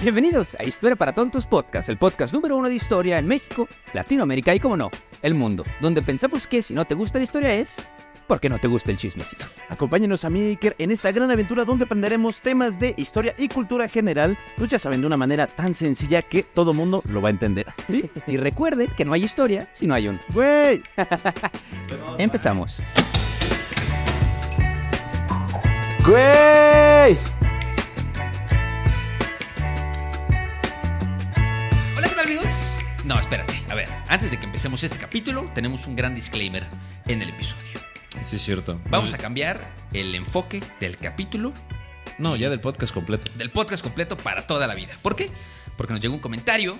Bienvenidos a Historia para Tontos Podcast, el podcast número uno de historia en México, Latinoamérica y, como no, el mundo, donde pensamos que si no te gusta la historia es porque no te gusta el chismecito. Acompáñenos a mí, Iker, en esta gran aventura donde aprenderemos temas de historia y cultura general, pues ya saben, de una manera tan sencilla que todo mundo lo va a entender. ¿Sí? Y recuerden que no hay historia si no hay un. ¡Güey! Empezamos. ¡Güey! Hola, ¿qué tal amigos? No, espérate, a ver, antes de que empecemos este capítulo, tenemos un gran disclaimer en el episodio. Sí, es cierto. Vamos a cambiar el enfoque del capítulo, No, ya del podcast completo. del podcast completo para toda la vida. ¿Por qué? Porque nos llegó un comentario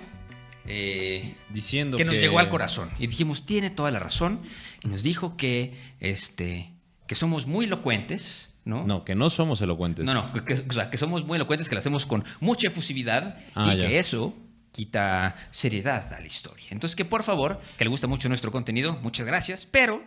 eh, Diciendo que que... nos llegó al corazón y dijimos, tiene toda la razón, y nos dijo que, este, que somos muy elocuentes, ¿no? No, que no somos elocuentes. No, no, que, o sea, que somos muy elocuentes, que lo hacemos con mucha efusividad Ah, y ya. que eso quita seriedad a la historia. Entonces, que por favor, que le gusta mucho nuestro contenido, muchas gracias, pero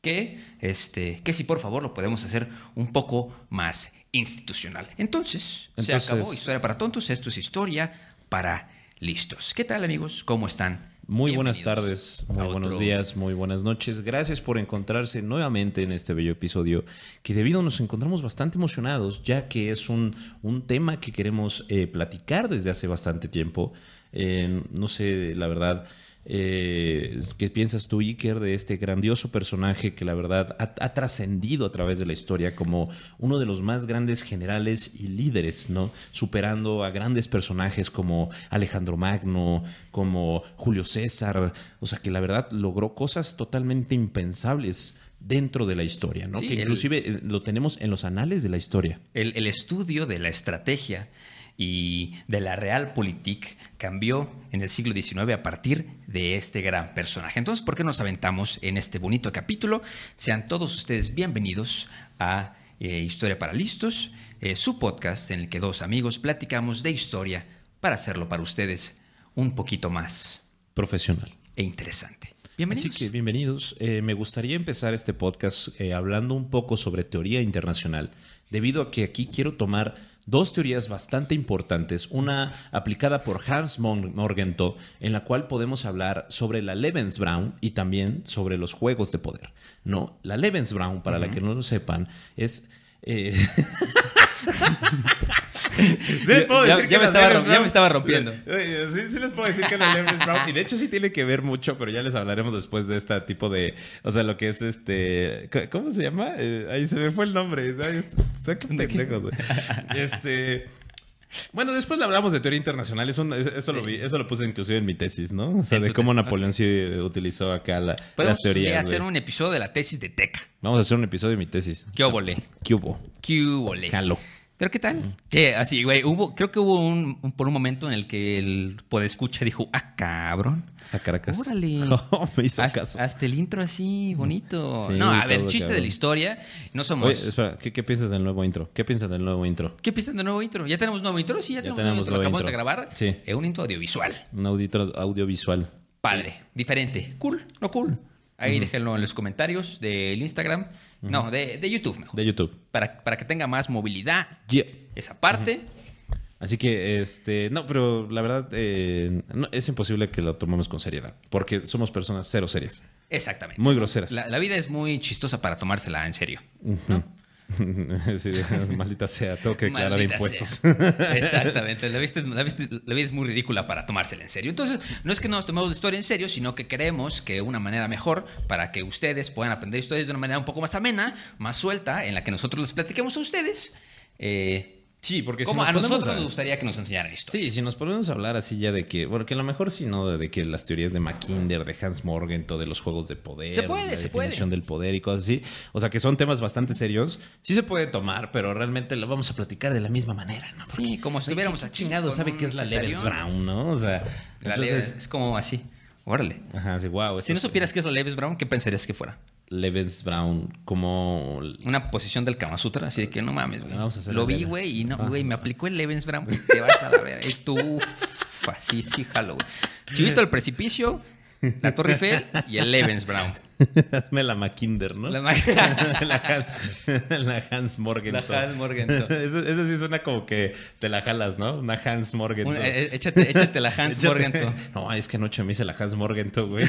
que, este, que si por favor lo podemos hacer un poco más institucional. Entonces, Entonces- se acabó Historia para Tontos, esto es Historia para Listos. ¿Qué tal amigos? ¿Cómo están? Muy buenas tardes, muy buenos días, muy buenas noches. Gracias por encontrarse nuevamente en este bello episodio que debido nos encontramos bastante emocionados ya que es un, un tema que queremos eh, platicar desde hace bastante tiempo. Eh, no sé, la verdad, eh, ¿qué piensas tú, Iker, de este grandioso personaje que la verdad ha, ha trascendido a través de la historia como uno de los más grandes generales y líderes, ¿no? Superando a grandes personajes como Alejandro Magno, como Julio César, o sea que la verdad logró cosas totalmente impensables dentro de la historia, ¿no? Sí, que inclusive eh, lo tenemos en los anales de la historia. El, el estudio de la estrategia y de la realpolitik cambió en el siglo XIX a partir de este gran personaje. Entonces, ¿por qué nos aventamos en este bonito capítulo? Sean todos ustedes bienvenidos a eh, Historia para Listos, eh, su podcast en el que dos amigos platicamos de historia para hacerlo para ustedes un poquito más Profesional. e interesante. Bienvenidos. Así que bienvenidos. Eh, me gustaría empezar este podcast eh, hablando un poco sobre teoría internacional, debido a que aquí quiero tomar dos teorías bastante importantes, una aplicada por Hans Morgenthau, en la cual podemos hablar sobre la Lebensbraun y también sobre los juegos de poder. No, la Lebensbraun, para la que no lo sepan, es... eh, Sí les puedo Ya- decir ya que me estaba Lebensbraun- rom- ya me estaba rompiendo. Eh, Sí, sí les puedo decir que la Lebensbraun- Y de hecho sí tiene que ver mucho, pero ya les hablaremos después de este tipo de... O sea, lo que es este... ¿Cómo se llama? Eh, ahí se me fue el nombre. Ay, está qué pendejos, güey. Este... Bueno, después le hablamos de teoría internacional. Eso, eso, lo vi, eso lo puse inclusive en mi tesis, ¿no? O sea, de cómo tesis, Napoleón sí utilizó acá la- las teorías. hacer güey. un episodio de la tesis de Teca. Vamos a hacer un episodio de mi tesis. ¿Qué óvole? ¿Qué hubo? ¿Qué? Jalo. ¿Pero qué tal? Que así, güey, hubo, creo que hubo un, un- por un momento en el que el podescucha dijo, ah, cabrón. A Caracas. Órale. Oh, me hizo Haz- caso. Hasta el intro así, bonito. Sí, no, a ver, todo chiste de cabrón. la historia. No somos. Oye, espera, ¿qué, qué piensas del nuevo intro? ¿Qué piensas del nuevo intro? ¿Qué piensan del nuevo intro? ¿Ya tenemos nuevo intro? Sí, ya, tenemos, tenemos nuevo intro. nuevo Lo acabamos de intro. grabar. Sí. Eh, un intro audiovisual. Un audito audiovisual. Padre, diferente. Cool, no cool. Ahí déjenlo en los comentarios del Instagram. No, de, de YouTube mejor. De YouTube. Para, para que tenga más movilidad. Yeah. Esa parte. Así que, este, no, pero la verdad eh, no, es imposible que lo tomemos con seriedad, porque somos personas cero serias, Exactamente. muy groseras. La, la vida es muy chistosa para tomársela en serio. sí, maldita sea, tengo que declarar Maldita impuestos. sea. Exactamente. La vida, es, la la vida es muy ridícula para tomársela en serio. Entonces, no es que no nos tomemos la historia en serio, sino que creemos que una manera mejor para que ustedes puedan aprender historias de una manera un poco más amena, más suelta, en la que nosotros les platiquemos a ustedes, eh, Sí, porque si Como nos a nosotros a- nos gustaría que nos enseñaran historia. Sí, si nos ponemos a hablar así ya de que, bueno, que a lo mejor sí, ¿no? De que las teorías de Mackinder, de Hans Morgenthau, de los juegos de poder, Se puede, la se puede. definición del poder y cosas así. O sea, que son temas bastante serios. Sí se puede tomar, pero realmente lo vamos a platicar de la misma manera, ¿no? Porque, Sí, como si estuviéramos ¿qué aquí chingado sabe qué es la Cesarión. Lebensbraun, ¿no? O sea, La entonces, es como así. Órale. ajá, sí, wow. Si no supieras qué es la Leves Brown, ¿qué pensarías que fuera? Lebensbraun, como Una posición del Kama Sutra, así de que no mames, güey. Vamos a hacer Lo vi, güey, y no, Ah. güey, me aplicó el Lebensbraun. Te vas a la verga. Es tu. uf, Así, sí, jalo, güey. Chivito al precipicio, la Torre Eiffel y el Lebensbraun. Hazme la Mackinder, ¿no? La ma- la, Han- la Hans Morgenthau. La Hans Morgenthau. Eso, eso sí suena como que te la jalas, ¿no? Una Hans Morgenthau. Un- eh, eh, échate, échate la Hans Échate- Morgenthau. No, es que anoche me hice la Hans Morgenthau, güey.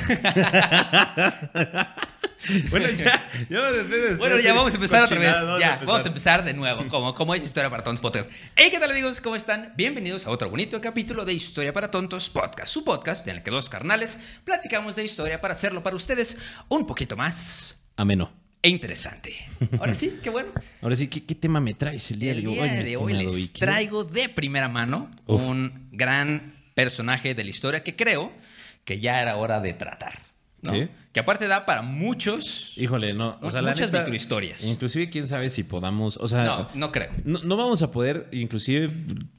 bueno, ya, ya de Bueno, ya vamos a empezar otra vez. cochinado, Ya, vamos a empezar de nuevo, como, como es Historia para Tontos Podcast. Hey, ¿qué tal amigos? ¿Cómo están? Bienvenidos a otro bonito capítulo de Historia para Tontos Podcast, su podcast en el que dos carnales platicamos de historia para hacerlo para ustedes un poquito más Ameno. e interesante. Ahora sí, qué bueno. Ahora sí, ¿qué, qué tema me traes el día, El de hoy, día de hoy les Vicky? traigo de primera mano Uf. un gran personaje de la historia que creo que ya era hora de tratar. ¿No? Sí. Que aparte da para muchos... Híjole, no. O sea, la Muchas neta, microhistorias. Inclusive, quién sabe si podamos. O sea, No, no creo. No, no vamos a poder, inclusive,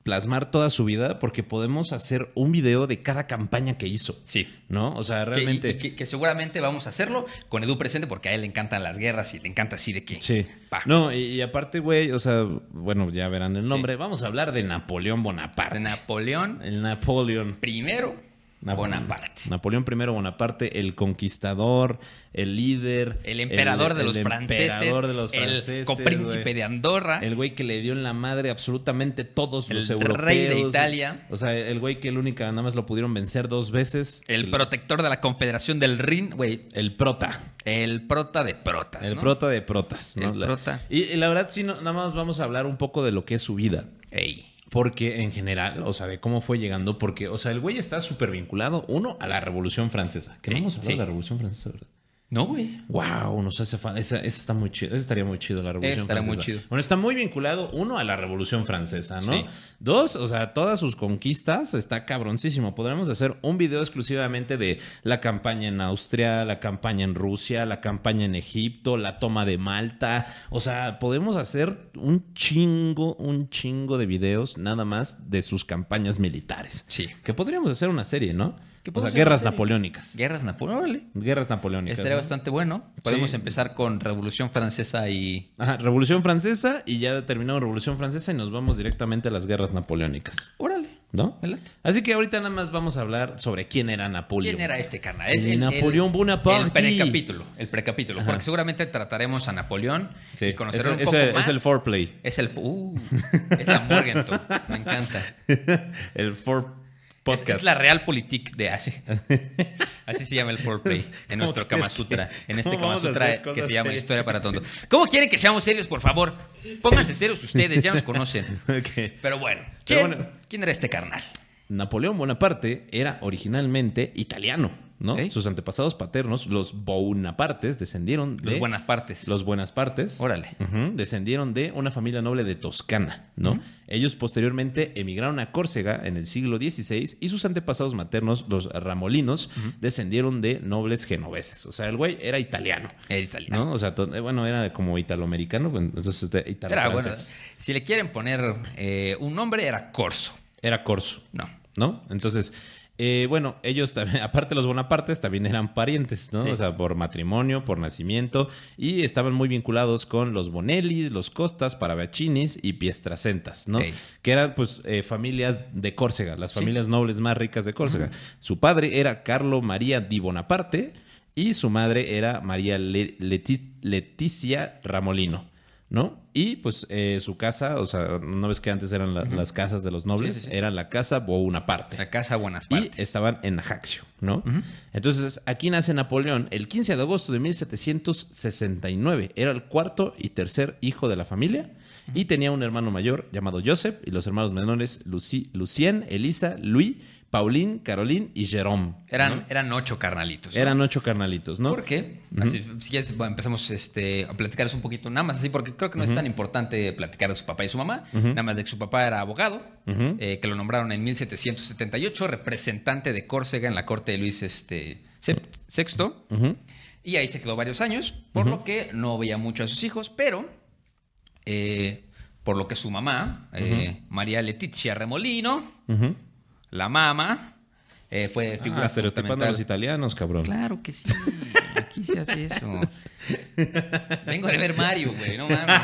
plasmar toda su vida porque podemos hacer un video de cada campaña que hizo. Sí. ¿No? O sea, Que- realmente. y- y que, que seguramente vamos a hacerlo con Edu presente porque a él le encantan las guerras y le encanta así de que... Sí. pa, No, y, y aparte, güey, o sea, bueno, ya verán el nombre. Vamos a hablar de Napoleón Bonaparte. de Napoleón el Napoleón. primero Bonaparte. Napoleón I Bonaparte, el conquistador, el líder. El emperador de el los franceses. emperador de los el copríncipe güey. de Andorra. El güey que le dio en la madre absolutamente todos El los europeos. rey de Italia. O sea, el güey que el único nada más lo pudieron vencer dos veces. el protector de la Confederación del Rin, güey. El prota. El prota de protas. El ¿no? prota de protas. ¿no? El La- prota. Y, y la verdad, sí, no, nada más vamos a hablar un poco de lo que es su vida. Porque en general, o sea, de cómo fue llegando, porque, o sea, el güey está súper vinculado, uno, a la Revolución Francesa. Que no hablar sí. de la Revolución Francesa, ¿verdad? No, güey. Wow, nos hace falta. Esa, esa está muy chido. Esa estaría muy chido, la Revolución estaría muy Francesa. chido. Bueno, está muy vinculado, uno, a la Revolución Francesa, ¿no? Sí. Dos, o sea, todas sus conquistas está cabroncísimo. Podremos hacer un video exclusivamente de la campaña en Austria, la campaña en Rusia, la campaña en Egipto, la toma de Malta. O sea, podemos hacer un chingo, un chingo de videos nada más de sus campañas militares. Sí. Que podríamos hacer una serie, ¿no? O sea, guerras napoleónicas. Guerras Napoleón. Órale. Guerras napoleónicas. Estaría ¿no? bastante bueno. Podemos Sí. empezar con Revolución Francesa y. Ajá, Revolución Francesa y ya terminamos Revolución Francesa y nos vamos directamente a las guerras napoleónicas, Órale. ¿no? Me late. Así que ahorita nada más vamos a hablar sobre quién era Napoleón. ¿Quién era este carnal? El Napoleón Bonaparte. El precapítulo. El precapítulo. Porque seguramente trataremos a Napoleón Sí, y conocerlo es- un es poco el- más. es el foreplay. Es el. Uh, es la Morgenthau. Me encanta. el For Es, Podcast. es la Realpolitik de así. Así se llama el foreplay en ¿Cómo nuestro Kama Sutra. En este Kama Sutra que se llama? Historia para Tontos. ¿Cómo quieren que seamos serios, por favor? Pónganse serios ustedes, ya nos conocen. Pero bueno, Pero ¿quién, bueno. quién era este carnal? Napoleón Bonaparte era originalmente italiano, ¿no? Sus antepasados paternos, los Bonapartes, descendieron de... Los buenas partes. Los Buenas Partes. Órale. Descendieron de una familia noble de Toscana, ¿no? Ellos posteriormente emigraron a Córcega en el siglo XVI y sus antepasados maternos, los Ramolinos, descendieron de nobles genoveses. O sea, el güey era italiano. Era italiano. ¿No? O sea, eh, bueno, era como italoamericano, pues, entonces este, Era, italo-francés. bueno, si le quieren poner eh, un nombre, era Corso. Era corso. No. ¿no? Entonces, eh, bueno, ellos también, aparte los Bonapartes, también eran parientes, ¿no? Sí. O sea, por matrimonio, por nacimiento, y estaban muy vinculados con los Bonellis, los Costas, Paravacinis y Piestracentas, ¿no? Que eran, pues, eh, familias de Córcega, las familias nobles más ricas de Córcega. Su padre era Carlo María di Bonaparte y su madre era María Le- Leti- Leticia Ramolino. ¿No? Y pues eh, su casa, o sea, no ves que antes eran la- las casas de los nobles, Sí, sí, sí. era la casa Bonaparte. La casa Buenas Y Partes. estaban en Ajaccio, ¿no? Entonces, aquí nace Napoleón el 15 de agosto de 1769. Era el cuarto y tercer hijo de la familia. Y tenía un hermano mayor llamado Joseph y los hermanos menores Luci- Lucien, Elisa, Louis, Pauline, Caroline y Jerome. Eran, ¿no? eran ocho carnalitos. ¿no? Eran ocho carnalitos, ¿no? ¿Por qué? Así, si quieres, bueno, empezamos este, a platicarles un poquito, nada más así, porque creo que no es tan importante platicar de su papá y su mamá, nada más de que su papá era abogado, eh, que lo nombraron en 1778, representante de Córcega en la corte de Luis este, VI, y ahí se quedó varios años, por lo que no veía mucho a sus hijos, pero eh, por lo que su mamá, eh, María Leticia Remolino, la mamá, eh, fue figura Ah, estereotipando a los italianos, cabrón. Claro que sí. Aquí se hace eso. Vengo de ver Mario, güey, no mames.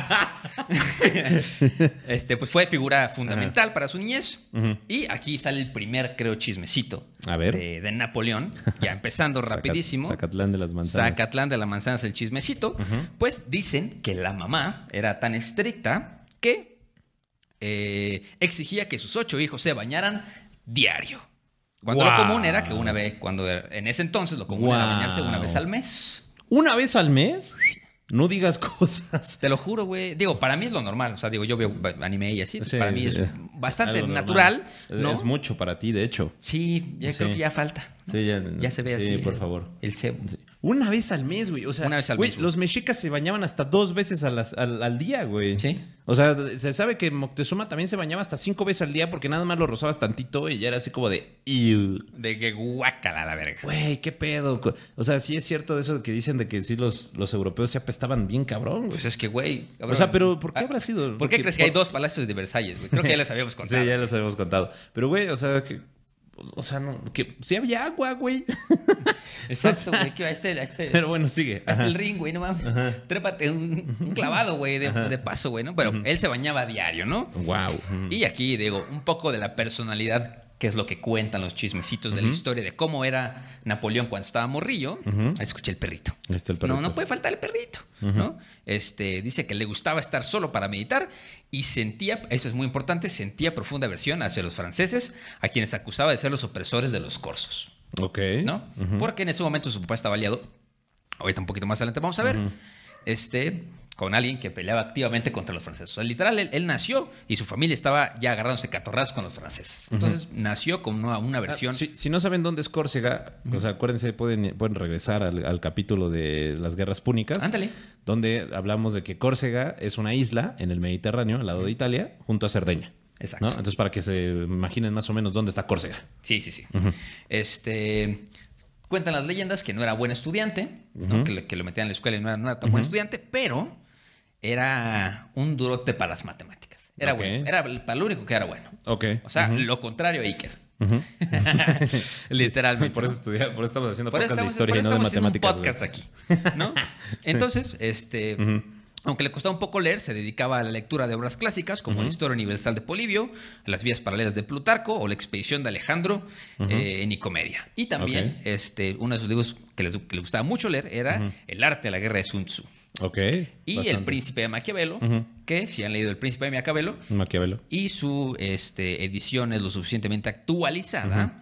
Este, pues fue figura fundamental para su niñez. Y aquí sale el primer, creo, chismecito. A ver. De, de Napoleón. Ya empezando rapidísimo. Zacatlán de las manzanas. Zacatlán de la manzana es el chismecito. Pues dicen que la mamá era tan estricta que eh, exigía que sus ocho hijos se bañaran diario. Cuando lo común era que una vez, cuando en ese entonces lo común era bañarse una vez al mes. ¿Una vez al mes? No digas cosas. Te lo juro, güey. Digo, para mí es lo normal. O sea, digo, yo veo anime y así. Sí, para mí sí, es es bastante natural. ¿no? Es mucho para ti, de hecho. Sí, ya creo Sí. que ya falta. ¿no? Sí, ya, Ya se ve sí, así. por el- favor. El cebo. Una vez al mes, güey. O sea, Una vez al güey, mes, güey. los mexicas se bañaban hasta dos veces a las- al, al día, güey. Sí. O sea, se sabe que Moctezuma también se bañaba hasta cinco veces al día porque nada más lo rozabas tantito y ya era así como de... "Ew". De que guácala la verga. Güey, qué pedo. O sea, sí es cierto de eso que dicen de que sí los, los europeos se apestaban bien cabrón, güey. Pues es que, güey. cabrón. O sea, pero ¿por qué Ah, habrá sido? ¿Por qué Porque- crees que hay por- dos palacios de Versalles, güey? Creo que ya les habíamos contado. Sí, ya los habíamos contado. Pero, güey, o sea, que... O sea, no, que sí había agua, güey. Exacto, güey. Que a este, a este, Pero bueno, sigue. a Ajá. el ring, güey, no mames. Trépate un, un clavado, güey, de, de paso, güey, ¿no? Pero él se bañaba a diario, ¿no? Wow. Y aquí, digo, un poco de la personalidad, que es lo que cuentan los chismecitos de la historia de cómo era Napoleón cuando estaba morrillo. Ahí escuché el perrito. Ahí está el perrito. No, no puede faltar el perrito, ¿no? Este, dice que le gustaba estar solo para meditar y sentía, eso es muy importante, sentía profunda aversión hacia los franceses, a quienes acusaba de ser los opresores de los corsos, Ok. ¿no? Porque en ese momento su papá estaba aliado, ahorita un poquito más adelante vamos a ver, este, con alguien que peleaba activamente contra los franceses. O sea, literal, él, él nació y su familia estaba ya agarrándose catorrazos con los franceses. Entonces, nació con una, una Ah, versión... Si, si no saben dónde es Córcega, o sea, acuérdense, pueden, pueden regresar al, al capítulo de las guerras púnicas. Ándale. Donde hablamos de que Córcega es una isla en el Mediterráneo, al lado de Italia, junto a Cerdeña. Exacto. ¿no? Entonces, para que se imaginen más o menos dónde está Córcega. Sí, sí, sí. Este. Cuentan las leyendas que no era buen estudiante, ¿no? que, le- que lo metían en la escuela y no era, no era tan buen estudiante, pero era un durote para las matemáticas. Era bueno. Era para lo único que era bueno. Ok. O sea, lo contrario a Iker. Literalmente. Por eso, estudia- por eso estamos haciendo Por podcast de historia por y no de eso estamos haciendo matemáticas. un podcast aquí, ¿no? Entonces, este, aunque le costaba un poco leer, se dedicaba a la lectura de obras clásicas como la Historia Universal de Polibio, las vías paralelas de Plutarco o la expedición de Alejandro eh, en Nicomedia. Y también, este, uno de sus libros que le gustaba mucho leer era El arte de la guerra de Sun Tzu. Ok. Y El. Príncipe de Maquiavelo, que si han leído El Príncipe de Maquiavelo, Maquiavelo. y su este, edición es lo suficientemente actualizada.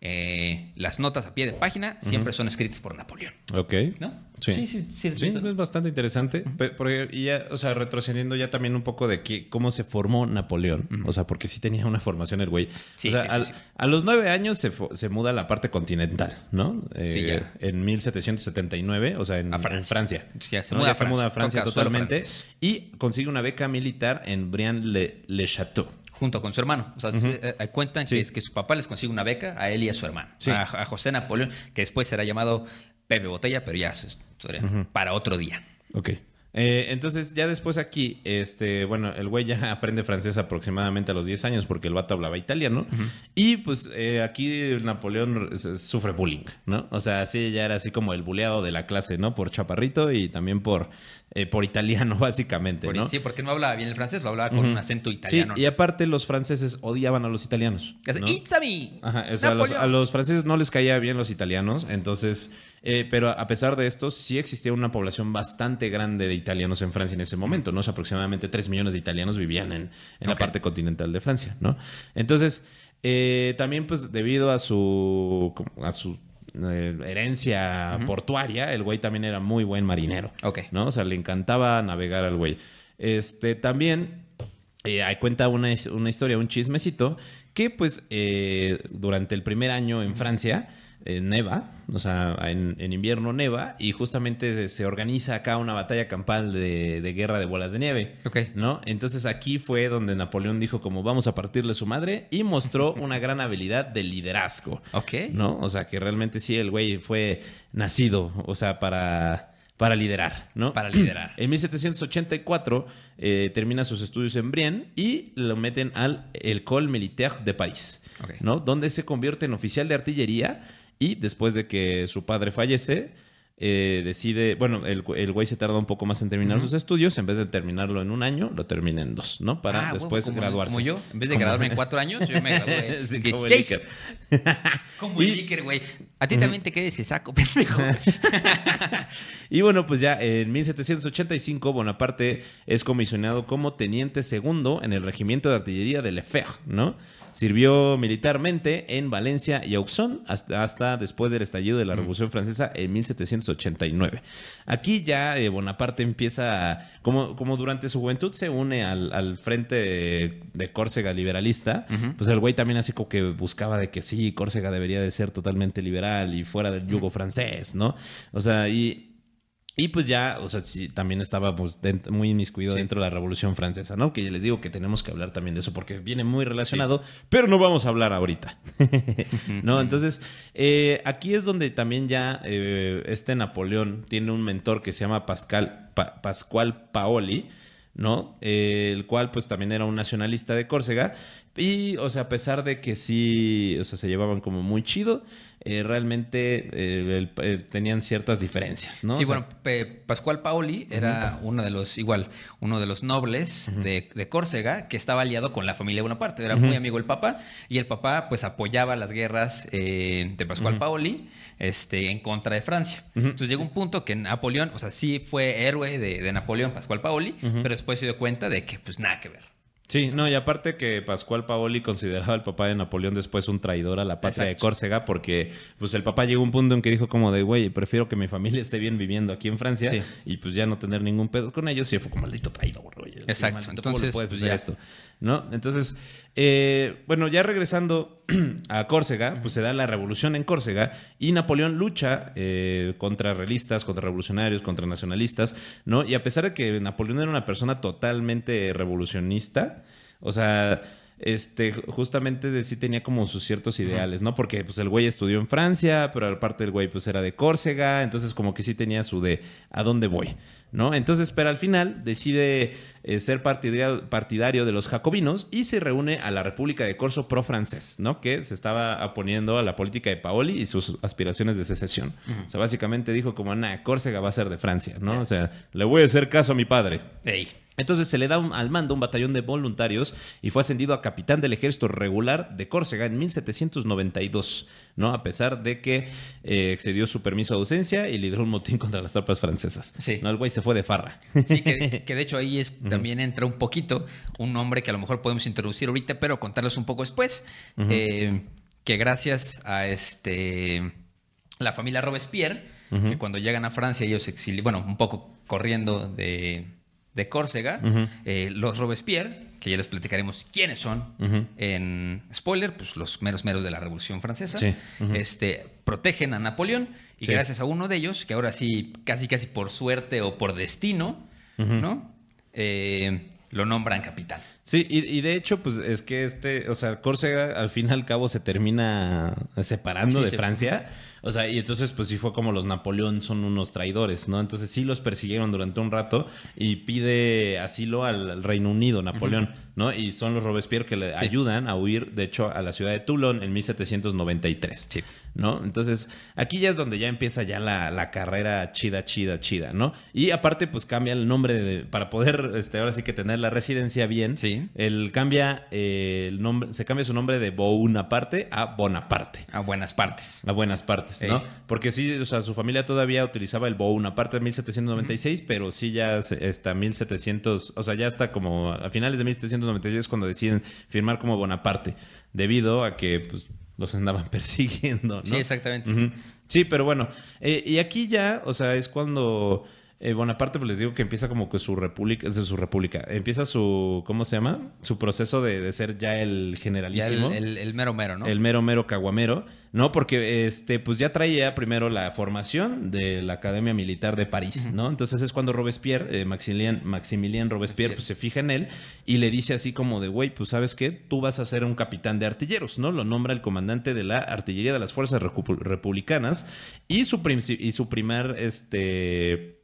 Eh, las notas a pie de página siempre son escritas por Napoleón. Ok. ¿No? Sí, Sí, sí, sí, Sí, sí. es bastante interesante. Y ya, o sea, retrocediendo ya también un poco de que, cómo se formó Napoleón. O sea, porque sí tenía una formación el güey. Sí, o sea, al- a los nueve años se, se muda a la parte continental, ¿no? Eh, ya. En 1779, o sea, en A en Francia. Francia. Se ¿no? muda Ya a se muda a Francia. Francia totalmente. Y consigue una beca militar en Brian-le-Château. Junto con su hermano. O sea, eh, eh, cuentan que, Sí. que su papá les consigue una beca a él y a su hermano. Sí. A, a José Napoleón, que después será llamado Pepe Botella, pero ya eso es historia para otro día. Ok. Eh, entonces, ya después aquí, este, bueno, el güey ya aprende francés aproximadamente a los 10 años porque el vato hablaba italiano. Y pues eh, aquí Napoleón sufre bullying, ¿no? O sea, sí, ya era así como el buleado de la clase, ¿no? Por chaparrito y también por, eh, por italiano, básicamente, Por- ¿no? Sí, porque no hablaba bien el francés, lo hablaba con un acento Sí, italiano. y aparte los franceses odiaban a los italianos. ¿no? It's a me, Ajá, o sea, a los, Napoleón". a los franceses no les caía bien los italianos, entonces, eh, pero a pesar de esto, sí existía una población bastante grande de italianos en Francia en ese momento, ¿no? O sea, aproximadamente 3 millones de italianos vivían en, en la parte continental de Francia, ¿no? Entonces, eh, también pues debido a su, a su eh, herencia portuaria, el güey también era muy buen marinero, Ok. ¿no? O sea, le encantaba navegar al güey. Este, también eh, cuenta una, una historia, un chismecito, que pues eh, durante el primer año en Francia eh, neva, o sea, en, en invierno neva, y justamente se, se organiza acá una batalla campal de, de guerra de bolas de nieve. Ok. ¿No? Entonces aquí fue donde Napoleón dijo como vamos a partirle su madre y mostró una gran habilidad de liderazgo. Ok. ¿No? O sea, que realmente sí, el güey fue nacido, o sea, para, para liderar, ¿no? Para liderar. En 1784 eh, termina sus estudios en Brienne y lo meten al École Militaire de París. ¿no? Donde se convierte en oficial de artillería y después de que su padre fallece, eh, decide, bueno, el, el güey se tarda un poco más en terminar sus estudios, en vez de terminarlo en un año, lo termina en dos, ¿no? Para Ah, después como- graduarse. Como yo, en vez de Como- graduarme en cuatro años, yo me gradué en Sí, como el 16. Iker. Como el Iker, güey. A ti también te queda ese saco, pendejo. Y bueno, pues ya en 1785 Bonaparte es comisionado como teniente segundo en el regimiento de artillería de Lefebvre, ¿no? Sirvió militarmente en Valencia y Auxonne hasta, hasta después del estallido de la Revolución Francesa en 1789. Aquí ya eh, Bonaparte empieza, a- como, como durante su juventud se une al, al frente de, de Córcega liberalista, pues el güey también así como que buscaba de que sí, Córcega debería de ser totalmente liberal y fuera del yugo francés, ¿no? O sea, y... Y pues ya, o sea, sí, también estaba pues, dent- muy inmiscuido dentro de la Revolución Francesa, ¿no? Que ya les digo que tenemos que hablar también de eso porque viene muy relacionado, pero no vamos a hablar ahorita. ¿No? Entonces, eh, aquí es donde también ya eh, este Napoleón tiene un mentor que se llama Pascal, Pa- Pascual Paoli, ¿no? Eh, el cual pues también era un nacionalista de Córcega. Y, o sea, a pesar de que sí, o sea, se llevaban como muy chido, eh, realmente eh, el- eh, tenían ciertas diferencias, ¿no? Sí, O sea, bueno, Pascual Paoli era uno de los, igual, uno de los nobles de, de Córcega que estaba aliado con la familia Bonaparte. Era muy amigo del papá y el papá, pues, apoyaba las guerras eh, de Pascual Paoli este, en contra de Francia. Entonces llegó un punto que Napoleón, o sea, sí fue héroe de, de Napoleón, Pascual Paoli, pero después se dio cuenta de que, pues, nada que ver. Sí, no, y aparte que Pascual Paoli consideraba al papá de Napoleón después un traidor a la patria de. Córcega porque pues el papá llegó a un punto en que dijo como de, güey, prefiero que mi familia esté bien viviendo aquí en Francia Sí. y pues ya no tener ningún pedo con ellos y fue como maldito traidor, güey. Exacto, maldito, ¿cómo le entonces, puedes pues, hacer ya. esto? ¿No? Entonces, eh, bueno, ya regresando a Córcega, pues se da la revolución en Córcega y Napoleón lucha eh, contra realistas, contra revolucionarios, contra nacionalistas, ¿no? Y a pesar de que Napoleón era una persona totalmente revolucionista, o sea, este, justamente de sí tenía como sus ciertos ideales, ¿no? Porque pues el güey estudió en Francia, pero aparte el güey pues era de Córcega, entonces como que sí tenía su de a dónde voy, ¿no? Entonces, pero al final decide eh, ser partidario, partidario de los jacobinos y se reúne a la República de Corso pro francés, ¿no? Que se estaba oponiendo a la política de Paoli y sus aspiraciones de secesión. O sea, básicamente dijo como, nah, Córcega va a ser de Francia, ¿no? O sea, le voy a hacer caso a mi padre. Ey. Entonces se le da un- al mando un batallón de voluntarios y fue ascendido a capitán del ejército regular de Córcega en 1792, ¿no? A pesar de que eh, excedió su permiso de ausencia y lideró un motín contra las tropas francesas. Sí. No, el güey se fue de farra. Sí, que, que de hecho ahí es, también entra un poquito un nombre que a lo mejor podemos introducir ahorita, pero contarles un poco después. Eh, que gracias a este la familia Robespierre, que cuando llegan a Francia ellos se exilian, bueno, un poco corriendo de, de Córcega, eh, los Robespierre, que ya les platicaremos quiénes son, en spoiler, pues los meros meros de la Revolución Francesa, Sí. este, protegen a Napoleón y Sí. gracias a uno de ellos, que ahora sí, casi casi por suerte o por destino, ¿no? Eh, lo nombran capitán. Sí, y, y de hecho, pues es que este, o sea, Córcega al fin y al cabo se termina separando Sí, de se- Francia. O sea, y entonces, pues sí fue como los Napoleón son unos traidores, ¿no? Entonces sí los persiguieron durante un rato y pide asilo al, Reino Unido, Napoleón, ¿no? Y son los Robespierre que le Sí. ayudan a huir, de hecho, a la ciudad de Toulon en 1793. Sí. ¿no? Entonces, aquí ya es donde ya empieza ya la, la carrera chida, chida, chida, ¿no? Y aparte, pues cambia el nombre de- para poder, este, ahora sí que tener la residencia bien. Sí. Él cambia eh, el nombre, se cambia su nombre de Bonaparte a Bonaparte. A buenas partes. A buenas partes, ¿no? Ey. Porque sí, o sea, su familia todavía utilizaba el Bonaparte en 1796, pero sí ya está 1700, o sea, ya está como a finales de 1796 cuando deciden firmar como Bonaparte, debido a que pues, los andaban persiguiendo, ¿no? Sí, exactamente. Sí, pero bueno, eh, y aquí ya, o sea, es cuando eh, Bonaparte, pues les digo que empieza como que su república, es de su república, empieza su, ¿cómo se llama? Su proceso de, de ser ya el Ya generalísimo. el, el- el mero mero, ¿no? El mero mero caguamero, ¿no? Porque este, pues ya traía primero la formación de la Academia Militar de París, ¿no? Entonces es cuando Robespierre, eh, Maximilien, Maximilien Robespierre, pues se fija en él y le dice así como de, güey, pues sabes qué, tú vas a ser un capitán de artilleros, ¿no? Lo nombra el comandante de la artillería de las fuerzas republicanas y su, y su primer, este...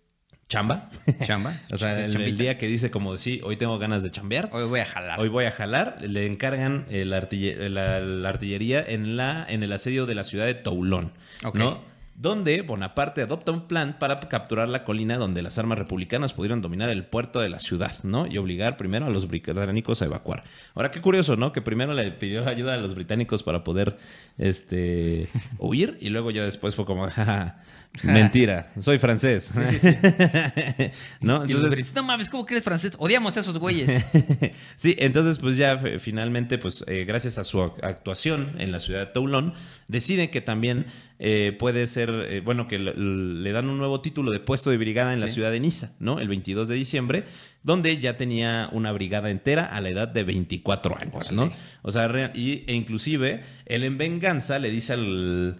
Chamba. Chamba. o sea, el Chambita. día que dice como, sí, hoy tengo ganas de chambear. Hoy voy a jalar. Hoy voy a jalar. Le encargan eh, la, artille- la- la artillería en, la, en el asedio de la ciudad de Toulon, Ok. ¿no? Donde Bonaparte adopta un plan para capturar la colina donde las armas republicanas pudieron dominar el puerto de la ciudad, ¿no? Y obligar primero a los británicos a evacuar. Ahora, qué curioso, ¿no? Que primero le pidió ayuda a los británicos para poder este, huir y luego ya después fue como, "Ja, mentira, soy francés. ¿No? Británicos, no mames, ¿cómo que eres francés? Odiamos a esos güeyes. sí, entonces pues ya f- finalmente pues eh, gracias a su ac- actuación en la ciudad de Toulon decide que también eh, puede ser, eh, bueno, que le, le dan un nuevo título de puesto de brigada en la ciudad de Niza, ¿no? El 22 de diciembre, donde ya tenía una brigada entera a la edad de 24 años, ¿no? O sea, re- y, e inclusive él en venganza le dice al...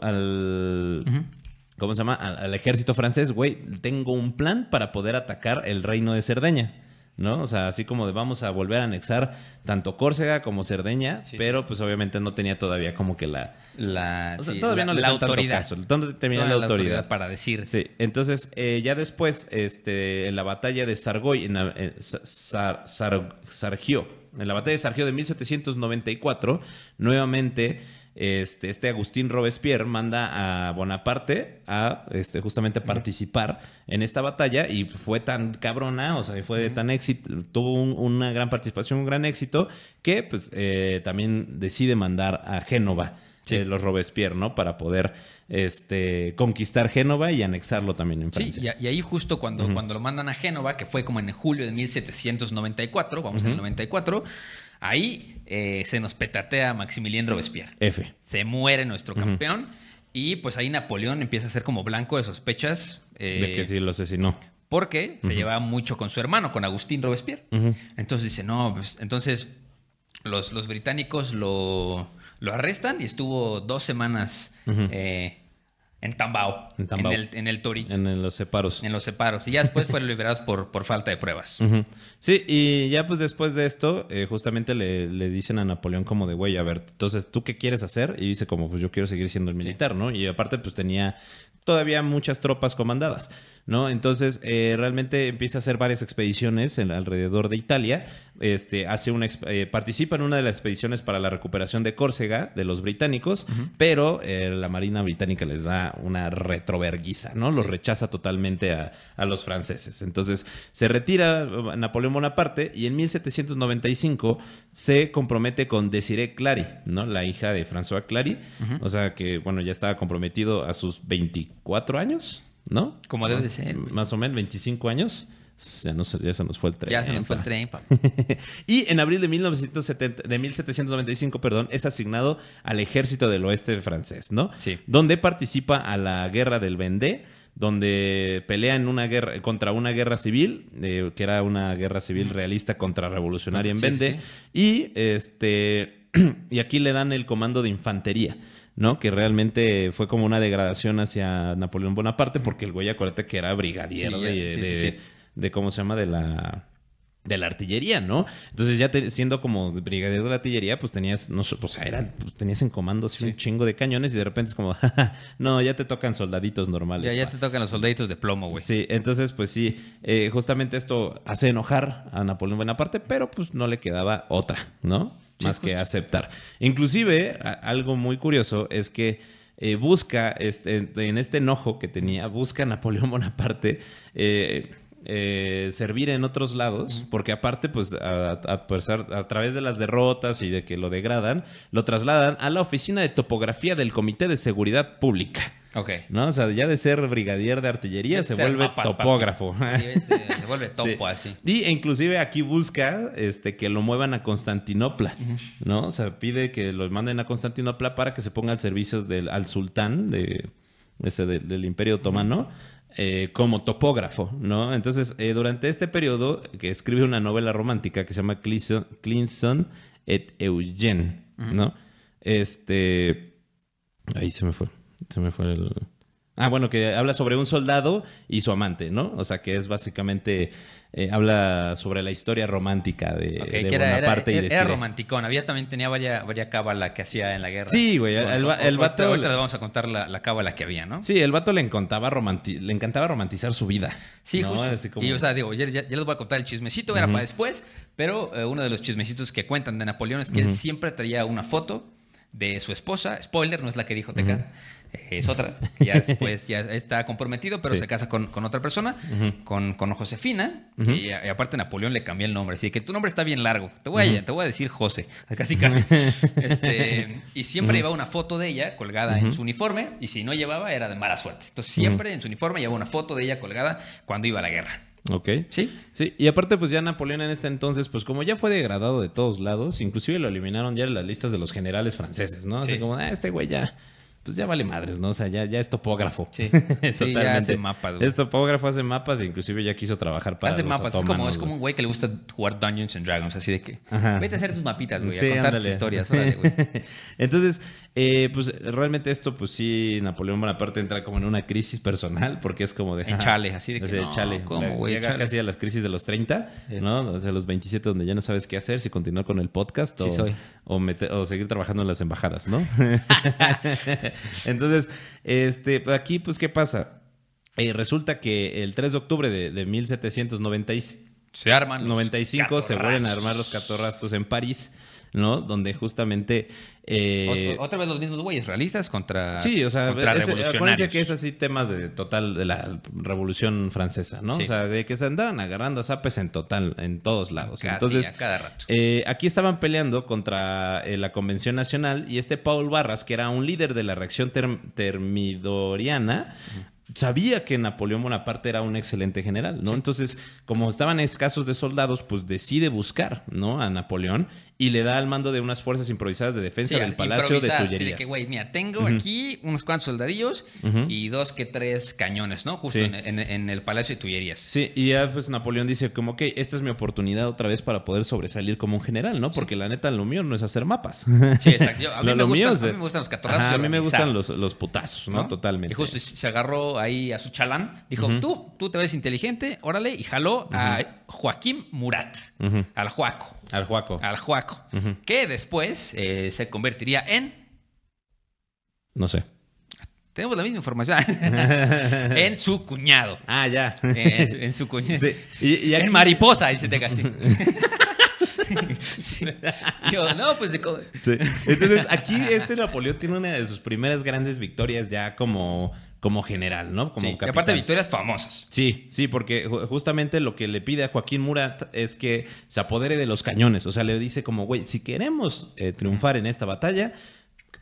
al ¿Cómo se llama? Al, al ejército francés, güey, tengo un plan para poder atacar el reino de Cerdeña. ¿No? O sea, así como de vamos a volver a anexar tanto Córcega como Cerdeña, Sí, pero pues obviamente no tenía todavía como que la... La, O sea, sí, todavía la- no le la hacen tanto autoridad. caso. Todavía tenía la autoridad. para decir. Sí, entonces eh, ya después, este, en la batalla de Sargoy, en, la- Sa- Sar- Sar- Sargio, en la batalla de Sargio de 1794, nuevamente este, este Agustín Robespierre manda a Bonaparte a este, justamente participar en esta batalla y fue tan cabrona, o sea, fue tan éxito, tuvo un- una gran participación, un gran éxito, que pues eh, también decide mandar a Génova. Sí. eh, los Robespierre, ¿no? Para poder este, conquistar Génova y anexarlo también en Sí, Francia. y, y ahí justo cuando, cuando lo mandan a Génova, que fue como en julio de 1794, vamos en el 94, ahí eh, se nos petatea Maximilien Robespierre. F. Se muere nuestro campeón y pues ahí Napoleón empieza a ser como blanco de sospechas. eh, de que sí lo asesinó. Porque se llevaba mucho con su hermano, con Agustín Robespierre. Entonces dice, no, pues entonces los, los británicos lo, lo arrestan y estuvo dos semanas eh, en Tambao, En Tambao. el, en el Torito, En, en los separos. en los separos. Y ya después fueron liberados por, por falta de pruebas. Sí, y ya pues después de esto, eh, justamente le, le dicen a Napoleón como de, güey, a ver, entonces, ¿tú qué quieres hacer? Y dice como, pues yo quiero seguir siendo el militar, ¿no? Y aparte pues tenía todavía muchas tropas comandadas, ¿no? Entonces, eh, realmente empieza a hacer varias expediciones en, alrededor de Italia, este, hace una, eh, participa en una de las expediciones para la recuperación de Córcega de los británicos, pero eh, la Marina británica les da una retroverguiza, ¿no? Los rechaza totalmente a, a los franceses. Entonces, se retira eh, Napoleón Bonaparte y en 1795 se compromete con Desiree Clary, ¿no? La hija de François Clary. O sea que, bueno, ya estaba comprometido a sus 24 años, ¿no? Como debe de ser. Más o menos 25 años. Ya, no se, ya se nos fue el tren. Ya se nos fue el tren, y en abril de, 1970, de 1795 perdón, es asignado al ejército del oeste francés, ¿no? Sí. Donde participa a la guerra del Vendée, donde pelea en una guerra contra una guerra civil, eh, que era una guerra civil realista contra revolucionaria en Sí, sí, Vendée. Y este y aquí le dan el comando de infantería. ¿no? Que realmente fue como una degradación hacia Napoleón Bonaparte, porque el güey, acuérdate que era brigadier Sí, de, sí, sí, de- sí. De cómo se llama, de la de la artillería, ¿no? Entonces ya te- siendo como brigadier de la artillería, pues tenías, no sea, eran, pues, tenías en comando así un chingo de cañones y de repente es como, "Ja, no, ya te tocan soldaditos normales. Ya, ya pa". te tocan los soldaditos de plomo, güey. Sí, entonces pues sí, eh, justamente esto hace enojar a Napoleón Bonaparte, pero pues no le quedaba otra, ¿no? Más que aceptar. Inclusive, a- algo muy curioso es que eh, busca, este, en este enojo que tenía, busca a Napoleón Bonaparte eh, eh, servir en otros lados, porque aparte, pues a, a pesar- a través de las derrotas y de que lo degradan, lo trasladan a la oficina de topografía del Comité de Seguridad Pública. Ok. ¿No? O sea, ya de ser brigadier de artillería se vuelve topógrafo. Este, se vuelve topo Sí. así. Y e inclusive aquí busca este, que lo muevan a Constantinopla, ¿no? O sea, pide que lo manden a Constantinopla para que se ponga al servicio del al sultán de, ese de- del Imperio Otomano eh, como topógrafo, ¿no? Entonces, eh, durante este periodo, que escribe una novela romántica que se llama Clinson, et Eugene, ¿no? Este. Ahí se me fue. Se me fue el. Ah, bueno, que habla sobre un soldado y su amante, ¿no? O sea, que es básicamente. eh, habla sobre la historia romántica de, Ok, de que era, era, Bonaparte y de era romanticón. Había también tenía varias, varias cábala que hacía en la guerra. Sí, güey, el- el el vato- Ahorita les vamos a contar la, la cábala que había, ¿no? Sí, el vato le encantaba, romanti- le encantaba romantizar su vida. Sí, ¿no? justo. Así como- Y, o sea, digo, ya, ya- ya les voy a contar el chismecito, era para después, pero eh, uno de los chismecitos que cuentan de Napoleón es que él siempre traía una foto de su esposa. Spoiler, no es la que dijo Teca, eh, es otra. Ya después ya está comprometido, pero Sí. se casa con, con otra persona, con, con Josefina. y, aparte Napoleón le cambió el nombre. Así que tu nombre está bien largo. Te voy a, te voy a decir José, casi casi. Este, y siempre llevaba una foto de ella colgada en su uniforme, y si no llevaba era de mala suerte. Entonces siempre en su uniforme llevaba una foto de ella colgada cuando iba a la guerra. Ok. ¿Sí? Sí, y aparte, pues ya Napoleón en este entonces, pues como ya fue degradado de todos lados, inclusive lo eliminaron ya en las listas de los generales franceses, ¿no? Así Sí. como, ah, este güey ya, pues ya vale madres, ¿no? O sea, ya, ya es topógrafo. Sí. Sí, ya hace mapas, güey. Es topógrafo, hace mapas, e inclusive ya quiso trabajar para Hace los mapas. Es como, es como un güey que le gusta jugar Dungeons and Dragons, así de que Ajá. vete a hacer tus mapitas, güey, Sí, a contar tus historias. órale, güey. Entonces, eh, pues realmente esto, pues sí, Napoleón Bonaparte entra como en una crisis personal, porque es como de... En chale, así de que, no, chale. Llega Chale. casi a las crisis de los 30, Sí. ¿no? O sea, los 27 donde ya no sabes qué hacer, si continuar con el podcast Sí o, soy. O, meter- o seguir trabajando en las embajadas, ¿no? Entonces, este, aquí, pues, ¿qué pasa? Eh, resulta que el 3 de octubre de, de 1795 Se arman los 95 se vuelven a armar los catorrastros en París, ¿no? Donde justamente... eh, otra vez los mismos güeyes, realistas contra Sí, o sea, contra revolucionarios. que es así temas de total de la Revolución Francesa, ¿no? Sí. O sea, de que se andaban agarrando a zapes en total, en todos lados. Cada Entonces, día, cada rato. eh, aquí estaban peleando contra eh, la Convención Nacional y este Paul Barras, que era un líder de la reacción term- termidoriana, sabía que Napoleón Bonaparte era un excelente general, ¿no? Entonces, como estaban escasos de soldados, pues decide buscar, ¿no? A Napoleón y le da al mando de unas fuerzas improvisadas de defensa Sí, del Palacio de improvisadas, así Tullerías. que, güey, mira, tengo aquí unos cuantos soldadillos y dos que tres cañones, ¿no? Justo Sí. en, en- en el Palacio de Tullerías. Sí, y ya pues Napoleón dice como, ok, esta es mi oportunidad otra vez para poder sobresalir como un general, ¿no? Porque la neta lo mío no es hacer mapas. Sí, exacto. Yo- a, mí Lo- me lo mío gustan, es a de- mí me gustan los catorrazos. Ajá, a mí me gustan los, los putazos, ¿no? Totalmente. Y justo se agarró ahí a su chalán. Dijo, tú, tú te ves inteligente, órale. Y jaló a Joaquín Murat. Al Juaco. Al Juaco. Al Juaco. Que después eh, se convertiría en... No sé. Tenemos la misma información. en su cuñado. Ah, ya. En, su- en su cuñado. Sí, y- y aquí- En mariposa, dice Teca así. Sí. Yo, no, pues de Sí. Entonces, aquí este Napoleón tiene una de sus primeras grandes victorias ya como, como general, ¿no? Como Sí, y aparte victorias famosas. Sí, sí, porque ju- justamente lo que le pide a Joaquín Murat es que se apodere de los cañones. O sea, le dice como, güey, si queremos eh, triunfar en esta batalla,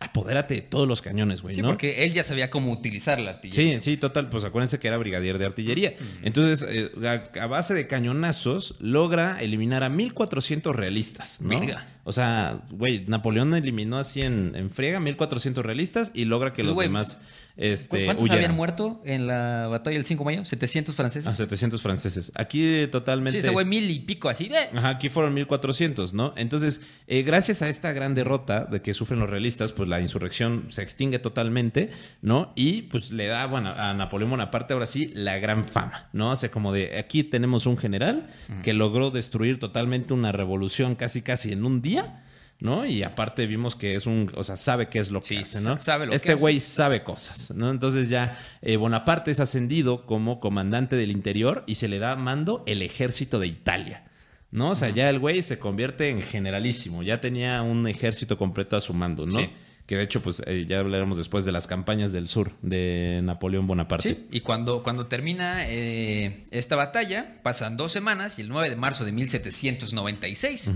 apodérate de todos los cañones, güey, Sí, ¿no? porque él ya sabía cómo utilizar la artillería. Sí, sí, total. Pues acuérdense que era brigadier de artillería. Entonces, eh, a, a base de cañonazos, logra eliminar a 1400 realistas, ¿no? O sea, güey, Napoleón eliminó así en, en friega 1400 realistas y logra que los demás este, ¿Cuántos huyeran. habían muerto en la batalla del 5 de mayo? ¿700 franceses? A 700 franceses. Aquí totalmente... sí, ese güey mil y pico así. de Ajá, aquí fueron 1400, ¿no? Entonces, eh, gracias a esta gran derrota de que sufren los realistas, pues la insurrección se extingue totalmente, ¿no? Y pues le da, bueno, a Napoleón Bonaparte ahora sí la gran fama, ¿no? O sea, como de aquí tenemos un general que logró destruir totalmente una revolución casi casi en un día. ¿No? Y aparte vimos que es un, o sea, sabe qué es lo que Sí, hace, ¿no? sa- sabe lo que este hace. güey sabe cosas, ¿no? Entonces ya eh, Bonaparte es ascendido como comandante del interior y se le da mando el ejército de Italia. ¿No? O sea, ya el güey se convierte en generalísimo, ya tenía un ejército completo a su mando, ¿no? Sí. Que de hecho, pues eh, ya hablaremos después de las campañas del sur de Napoleón Bonaparte. Sí, y cuando, cuando termina eh, esta batalla, pasan dos semanas y el 9 de marzo de 1796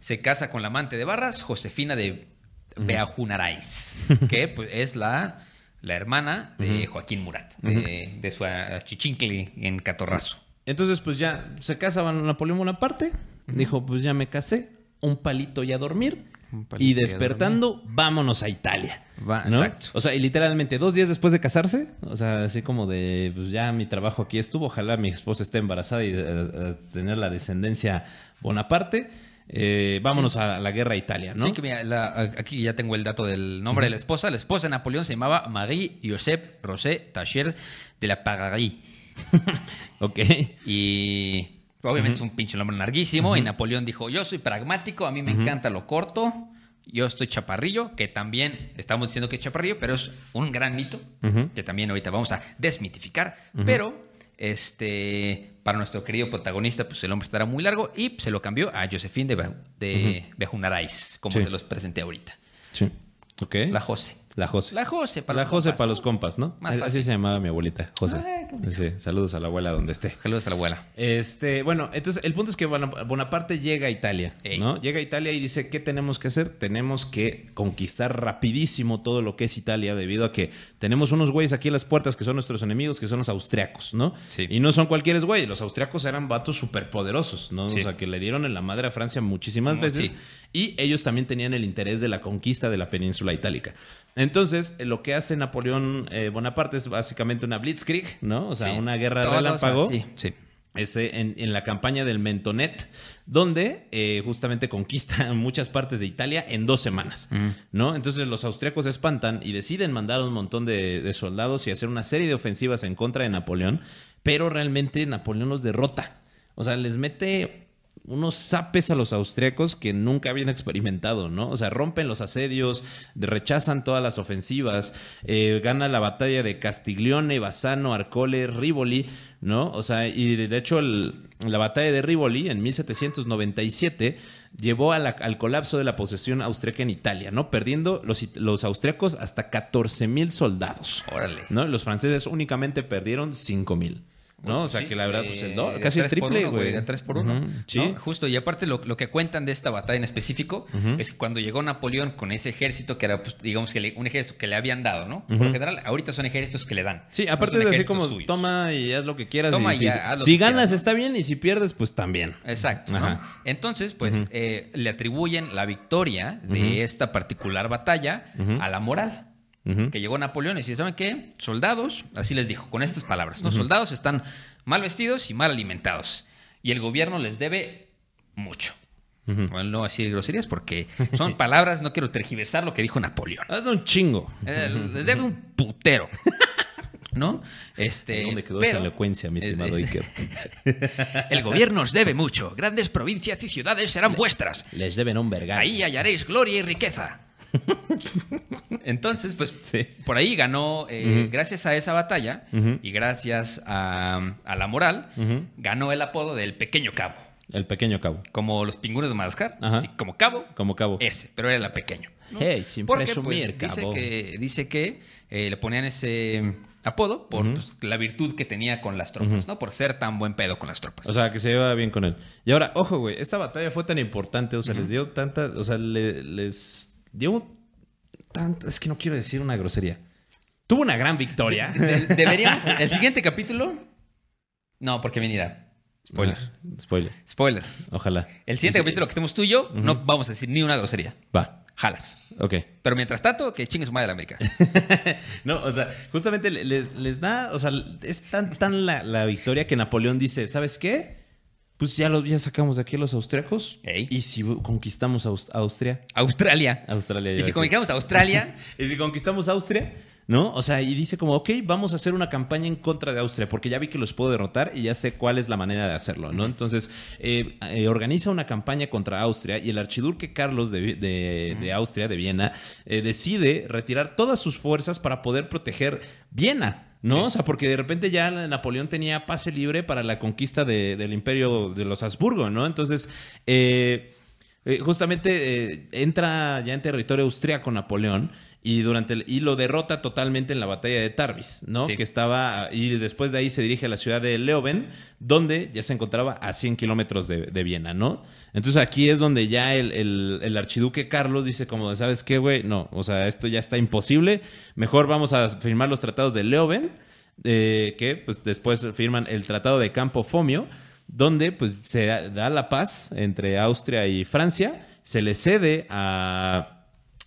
se casa con la amante de Barras, Josefina de Beaujunarais, que pues, es la, la hermana de Joaquín Murat, de, de su achichincle en Catorrazo. Entonces, pues ya se casa Napoleón Bonaparte, dijo, pues ya me casé, un palito y a dormir, y despertando, vámonos a Italia. Va, ¿no? exacto. O sea, y literalmente dos días después de casarse, o sea, así como de, pues ya mi trabajo aquí estuvo, ojalá mi esposa esté embarazada y eh, tener la descendencia Bonaparte. eh, vámonos a la guerra a Italia, ¿no? Sí, que mira, la- aquí ya tengo el dato del nombre de la esposa. La esposa de Napoleón se llamaba Marie Joseph Rosé Tacher de la Pagarie. Ok. Y obviamente es un pinche nombre larguísimo. Y Napoleón dijo: Yo soy pragmático, a mí me encanta lo corto. Yo estoy chaparrillo, que también estamos diciendo que es chaparrillo, pero es un gran mito que también ahorita vamos a desmitificar. Pero este para nuestro querido protagonista, pues el hombre estará muy largo y se lo cambió a Josephine de, de Bejunarais, como Sí. se los presenté ahorita. Sí. Ok. La José. La José. La José para La los José compas, para ¿no? los compas, ¿no? Más Así fácil. se llamaba mi abuelita, José. Ay. Sí, saludos a la abuela donde esté. Saludos a la abuela. Este, bueno, entonces el punto es que Bona- Bonaparte llega a Italia, Ey. ¿no? Llega a Italia y dice, ¿qué tenemos que hacer? Tenemos que conquistar rapidísimo todo lo que es Italia debido a que tenemos unos güeyes aquí en las puertas que son nuestros enemigos, que son los austriacos, ¿no? Sí. Y no son cualquier güey, los austriacos eran vatos superpoderosos, ¿no? Sí. O sea, que le dieron en la madre a Francia muchísimas veces sí. Y ellos también tenían el interés de la conquista de la península itálica. Entonces, eh, lo que hace Napoleón eh, Bonaparte es básicamente una blitzkrieg, ¿no? O sea, Sí. una guerra relámpago. así, sí. Ese, en, en la campaña del Mentonet, donde eh, justamente conquista muchas partes de Italia en dos semanas, ¿no? Entonces los austriacos se espantan y deciden mandar un montón de, de soldados y hacer una serie de ofensivas en contra de Napoleón, pero realmente Napoleón los derrota. O sea, les mete unos zapes a los austriacos que nunca habían experimentado, ¿no? O sea, rompen los asedios, rechazan todas las ofensivas, eh, gana la batalla de Castiglione, Bassano, Arcole, Rivoli, ¿no? O sea, y de hecho el- la batalla de Rivoli en 1797 llevó a la- al colapso de la posesión austriaca en Italia, ¿no? Perdiendo los austriacos hasta 14 mil soldados. Órale. ¿no? Los franceses únicamente perdieron 5 mil. ¿No? O sea Sí, que la verdad, pues de casi el triple, güey. De 3 por 1. Ujú, Sí. Justo, y aparte lo, lo que cuentan de esta batalla en específico es que cuando llegó Napoleón con ese ejército, que era, pues, digamos, que le- un ejército que le habían dado, ¿no? Por lo general, ahorita son ejércitos que le dan. Sí, aparte de así como suyos. toma y haz lo que quieras. Toma y y si ya, haz lo si que ganas está bien y si pierdes, pues también. Exacto. Entonces, pues, eh, le atribuyen la victoria de esta particular batalla a la moral. Que llegó Napoleón y dice, ¿saben qué? Soldados, así les dijo, con estas palabras, ¿no? Soldados están mal vestidos y mal alimentados. Y el gobierno les debe mucho. Bueno, no voy a decir groserías porque son palabras, no quiero tergiversar lo que dijo Napoleón. Haz un chingo. Eh, les debe un putero. ¿No? Este, ¿Dónde quedó pero- esa elocuencia, mi estimado Eh, Iker? El gobierno os debe mucho. Grandes provincias y ciudades serán vuestras. Les deben un vergal. Ahí hallaréis gloria y riqueza. Entonces, pues Sí. por ahí ganó, eh, gracias a esa batalla y gracias a, a la moral, ganó el apodo del pequeño cabo. El pequeño cabo. Como los pingüinos de Madagascar, así como cabo, Como cabo. ese, pero era el pequeño. Hey, sin Porque presumir, pues, dice cabo. que, dice que eh, le ponían ese apodo por pues, la virtud que tenía con las tropas, ¿no? Por ser tan buen pedo con las tropas. O sea, que se lleva bien con él. Y ahora, ojo, güey, esta batalla fue tan importante, o sea, les dio tanta, o sea, le- les dio tanta, es que no quiero decir una grosería. Tuvo una gran victoria. De- deberíamos. El siguiente capítulo. No, porque venirá. Spoiler. Ah, spoiler. Spoiler. Ojalá. El siguiente Sí, capítulo que estemos tú y yo, no vamos a decir ni una grosería. Va. Jalas. Ok. Pero mientras tanto, que chingue su madre la América. No, o sea, justamente le- les, les da, o sea, es tan, tan la, la victoria que Napoleón dice, ¿sabes qué? Pues ya, lo, ya sacamos de aquí a los austriacos. Ey. Y si conquistamos Aus- Austria. Australia. Australia. Y si a Australia, Y si conquistamos Austria, ¿no? O sea, y dice como, ok, vamos a hacer una campaña en contra de Austria, porque ya vi que los puedo derrotar y ya sé cuál es la manera de hacerlo, ¿no? Entonces, eh, eh, organiza una campaña contra Austria y el archiduque Carlos de, de- de Austria, de Viena, eh, decide retirar todas sus fuerzas para poder proteger Viena. ¿No? O sea, porque de repente ya Napoleón tenía pase libre para la conquista de- del imperio de los Habsburgo, ¿no? Entonces, eh, eh, justamente eh, entra ya en territorio austriaco Napoleón y durante el- y lo derrota totalmente en la batalla de Tarbis, ¿no? Sí. Que estaba y después de ahí se dirige a la ciudad de Leuven, donde ya se encontraba a 100 kilómetros de, de Viena, ¿no? Entonces aquí es donde ya el, el- el archiduque Carlos dice como, ¿sabes qué, güey? No, o sea, esto ya está imposible. Mejor vamos a firmar los tratados de Leuven, eh, que pues después firman el tratado de Campo Fomio, donde pues se da la paz entre Austria y Francia, se le cede a,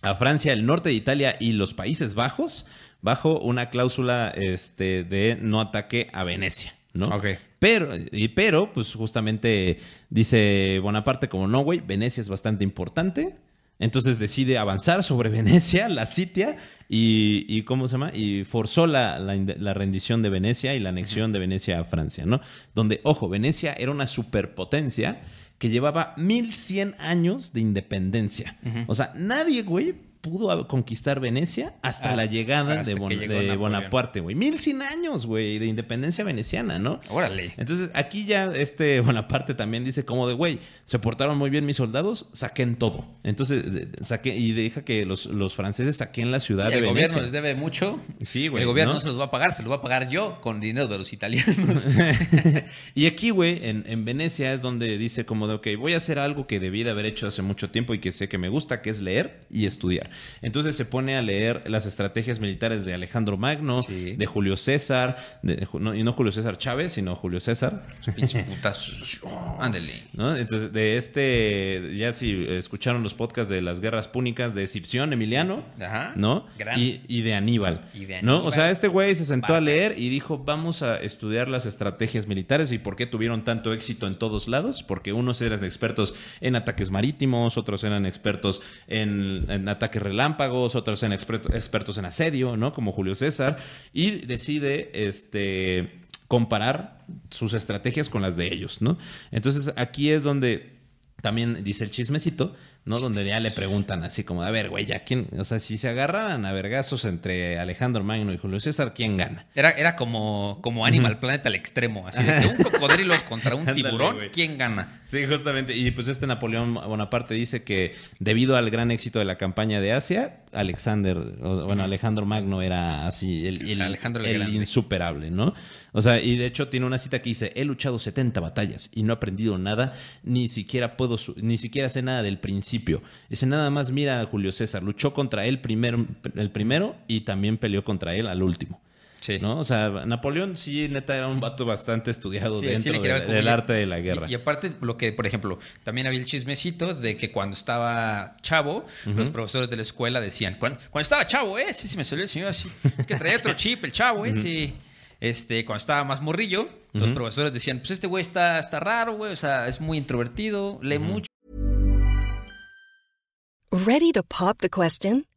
a Francia, el norte de Italia y los Países Bajos bajo una cláusula este, de no ataque a Venecia, ¿no? Pero, y, pero, pues justamente dice Bonaparte como no, güey, Venecia es bastante importante. Entonces decide avanzar sobre Venecia, la sitia y, y ¿cómo se llama? Y forzó la, la la rendición de Venecia y la anexión de Venecia a Francia, ¿no? Donde, ojo, Venecia era una superpotencia que llevaba 1100 años de independencia. O sea, nadie, güey, pudo conquistar Venecia hasta Ah, la llegada hasta de, Bon-. Bonaparte, güey. 1100 años, güey, de independencia veneciana, ¿no? Órale. Entonces, aquí ya este Bonaparte también dice como de, güey, se portaron muy bien mis soldados, saquen todo. Entonces, de- saque, y deja que los, los franceses saquen la ciudad el de gobierno Venecia. les debe mucho. Sí, güey, El gobierno ¿no? no se los va a pagar, se los va a pagar yo con dinero de los italianos. y aquí, güey, en, en Venecia es donde dice como de, ok, voy a hacer algo que debí de haber hecho hace mucho tiempo y que sé que me gusta, que es leer y estudiar. Entonces se pone a leer las estrategias militares de Alejandro Magno, Sí. de Julio César, de- no- y no Julio César Chávez, sino Julio César. Pinche. Ándale. ¿no? Entonces, de este, ya si escucharon los podcasts de las guerras púnicas de Escipión, Emiliano, Ajá. ¿no? Y, y de Aníbal, Y de ¿no? Aníbal. O sea, este güey se sentó a leer y dijo, vamos a estudiar las estrategias militares y por qué tuvieron tanto éxito en todos lados, porque unos eran expertos en ataques marítimos, otros eran expertos en, en ataques relámpagos, otros experto- expertos en asedio, ¿no? Como Julio César, y decide, este comparar sus estrategias con las de ellos, ¿no? Entonces aquí es donde también dice el chismecito, ¿no? Donde ya le preguntan así como, a ver, güey, ya quién, o sea, si se agarraran a vergazos entre Alejandro Magno y Julio César, ¿quién gana? Era, era como, como Animal Planet al extremo. Así de que un cocodrilo contra un tiburón. ¿quién gana? Sí, justamente. Y pues este Napoleón Bonaparte dice que debido al gran éxito de la campaña de Asia, Alexander, o- bueno, Alejandro Magno era así, el, el- Alejandro el insuperable, ¿no? O sea, y de hecho tiene una cita que dice, he luchado 70 batallas y no he aprendido nada, ni siquiera puedo, ni siquiera sé nada del principio. Dice, nada más mira a Julio César, luchó contra él primero, el primero y también peleó contra él al último. Sí. ¿No? O sea, Napoleón sí, neta, era un vato bastante estudiado Sí, dentro de- del arte de la guerra. Y, y aparte, lo que, por ejemplo, también había el chismecito de que cuando estaba chavo, los profesores de la escuela decían, cuando, cuando estaba chavo, eh, sí, sí me salió el señor así, es que traía otro chip, el chavo, eh, sí. Este, cuando estaba más morrillo, los profesores decían, pues este güey está, está raro, güey, o sea, es muy introvertido, lee mucho. Ready to pop the question?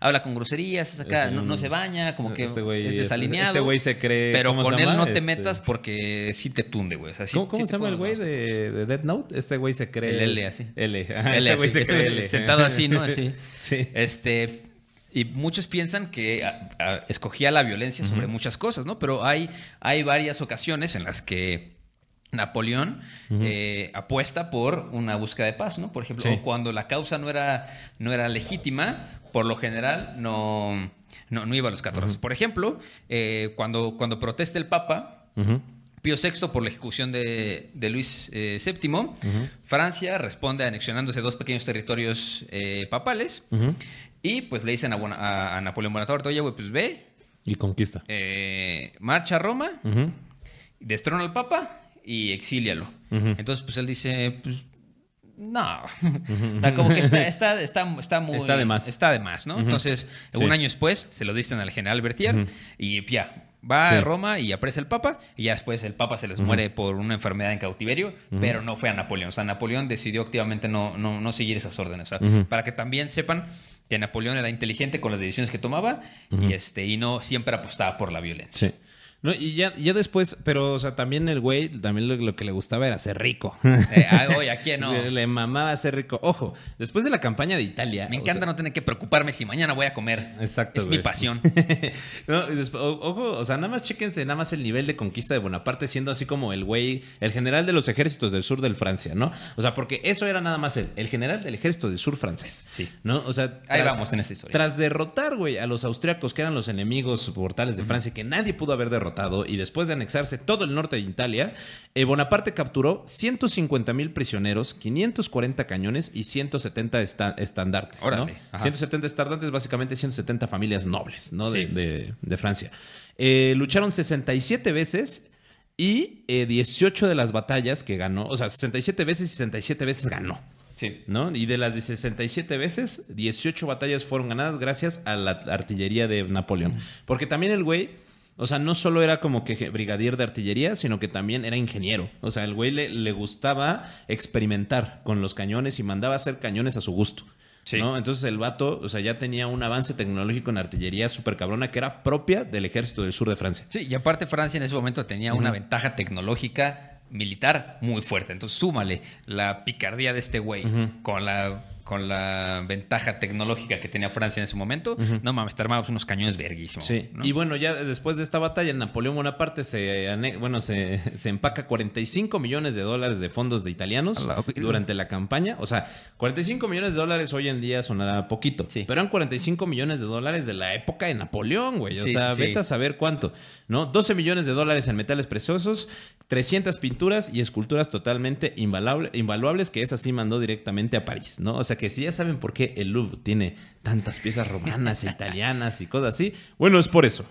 Habla con groserías, es acá, Es no, un- no se baña, como que este güey es es- desalineado. este güey se cree- Pero ¿cómo con él llama? no te Este- metas porque sí te tunde, güey. O sea, sí- ¿Cómo, cómo sí se llama el güey de, de Death Note? Este güey se cree. El L, así. L. Ajá, L, este güey se cree L. Sentado así, ¿no? Así. Sí. Este. Y muchos piensan que a- a- escogía la violencia sobre muchas cosas, ¿no? Pero hay, hay varias ocasiones en las que Napoleón eh, apuesta por una búsqueda de paz, ¿no? Por ejemplo, Sí. cuando la causa no era, no era legítima, por lo general no, no, no iba a los 14. Por ejemplo, eh, cuando, cuando protesta el Papa, Pío VI por la ejecución de, de Luis eh, VII, Francia responde anexionándose dos pequeños territorios eh, papales y pues le dicen a, a- a Napoleón Bonaparte, oye, güey, pues ve, Y conquista. eh, marcha a Roma, destrona al Papa y exílialo. Entonces, pues él dice, pues no. o sea, como que está, está, está, está muy... Está de más. Está de más, ¿no? Entonces, Sí. un año después se lo dicen al general Berthier y ya. Va Sí. a Roma y apresa el Papa y ya después el Papa se les muere por una enfermedad en cautiverio, pero no fue a Napoleón. O sea, Napoleón decidió activamente no, no, no seguir esas órdenes. O sea, Para que también sepan que Napoleón era inteligente con las decisiones que tomaba y, este, y no siempre apostaba por la violencia. Sí. No, y ya, ya después, pero, o sea, también el güey, también lo, lo que le gustaba era ser rico. Eh, oye, ¿a quién no? Le, mamaba ser rico. Ojo, después de la campaña de Italia. Me o encanta sea, no tener que preocuparme si mañana voy a comer. Exacto. Es mi pasión. No, después- ojo, o sea, nada más chéquense nada más el nivel de conquista de Bonaparte siendo así como el güey, el general de los ejércitos del sur del Francia, ¿no? O sea, porque eso era nada más él, el general del ejército del sur francés. Sí. ¿No? O sea, Ahí vamos en esta historia. Tras derrotar, güey, a los austriacos que eran los enemigos mortales de Francia que nadie pudo haber derrotado y después de anexarse todo el norte de Italia, eh, Bonaparte capturó 150 mil prisioneros, 540 cañones y 170 esta- estandartes. ¿no? Órale, ajá. 170 estandartes, básicamente 170 familias nobles, ¿no? De, Sí. de- de Francia. Eh, lucharon 67 veces y eh, 18 de las batallas que ganó, o sea, 67 veces y 67 veces ganó. Sí. ¿No? Y de las de 67 veces, 18 batallas fueron ganadas gracias a la artillería de Napoleón. Porque también el güey, o sea, no solo era como que brigadier de artillería, sino que también era ingeniero. O sea, el güey le, le gustaba experimentar con los cañones y mandaba hacer cañones a su gusto. Sí. ¿no? Entonces el vato, o sea, ya tenía un avance tecnológico en artillería súper cabrona que era propia del ejército del sur de Francia. Sí, y aparte Francia en ese momento tenía una ventaja tecnológica militar muy fuerte. Entonces súmale la picardía de este güey con la con la ventaja tecnológica que tenía Francia en ese momento. No mames, te armabas unos cañones verguísimos. Sí, ¿no? y bueno, ya después de esta batalla, Napoleón Bonaparte se, bueno, se, se empaca 45 millones de dólares de fondos de italianos la durante la campaña. O sea, 45 millones de dólares hoy en día sonará poquito, Sí. pero eran 45 millones de dólares de la época de Napoleón, güey. O Sí, sea, sí, vete a saber cuánto, ¿no? 12 millones de dólares en metales preciosos, 300 pinturas y esculturas totalmente invaluable- invaluables que esa sí mandó directamente a París, ¿no? O sea, que si ya saben por qué el Louvre tiene tantas piezas romanas e italianas y cosas así, bueno, es por eso.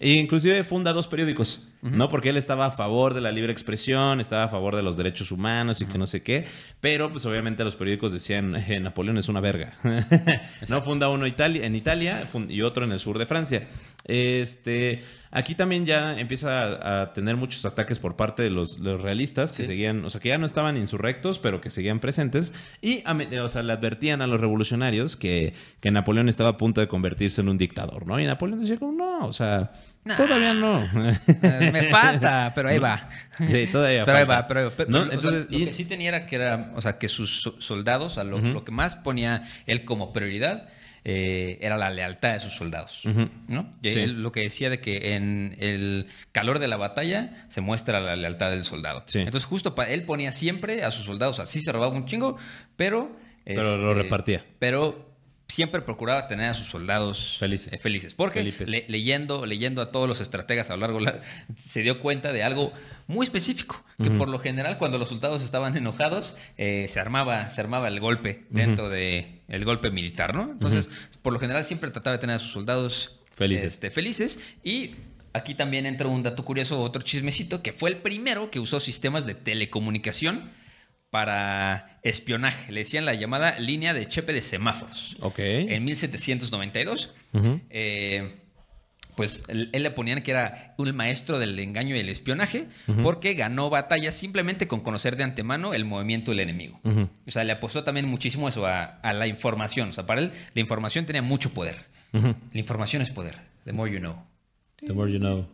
e inclusive funda dos periódicos, ¿no? Porque él estaba a favor de la libre expresión, estaba a favor de los derechos humanos y que no sé qué, pero pues obviamente los periódicos decían, eh, Napoleón es una verga. no funda uno Italia, en Italia y otro en el sur de Francia. Este, aquí también ya empieza a, a tener muchos ataques por parte de los, los realistas que seguían, o sea, que ya no estaban insurrectos, pero que seguían presentes y, a o sea, le advertían a los revolucionarios que, que Napoleón estaba a punto de convertirse en un dictador, ¿no? Y Napoleón decía como, no, o sea, todavía no. Eh, Me falta, pero ahí va. Sí, todavía Pero ahí va, pero, pero- ¿No? o sea, Entonces, lo y- que sí tenía era que era, o sea, que sus so- soldados, a lo, lo que más ponía él como prioridad eh, era la lealtad de sus soldados, ¿no? Y Sí. él lo que decía de que en el calor de la batalla se muestra la lealtad del soldado. Sí. Entonces justo él ponía siempre a sus soldados, así se robaba un chingo, pero Pero lo repartía. Pero siempre procuraba tener a sus soldados Felices. eh, felices. Porque le- leyendo, leyendo a todos los estrategas a lo largo, la- se dio cuenta de algo muy específico, que por lo general cuando los soldados estaban enojados, eh, se, armaba, se armaba el golpe dentro de el golpe militar, ¿no? Entonces, por lo general siempre trataba de tener a sus soldados Felices. este, felices y... Aquí también entra un dato curioso, otro chismecito, que fue el primero que usó sistemas de telecomunicación para espionaje. Le decían la llamada línea de chepe de semáforos. Ok. En 1792, eh, pues él, él le ponían que era un maestro del engaño y el espionaje, porque ganó batallas simplemente con conocer de antemano el movimiento del enemigo. O sea, le apostó también muchísimo eso a, a la información. O sea, para él la información tenía mucho poder. La información es poder. The more you know. The more you know,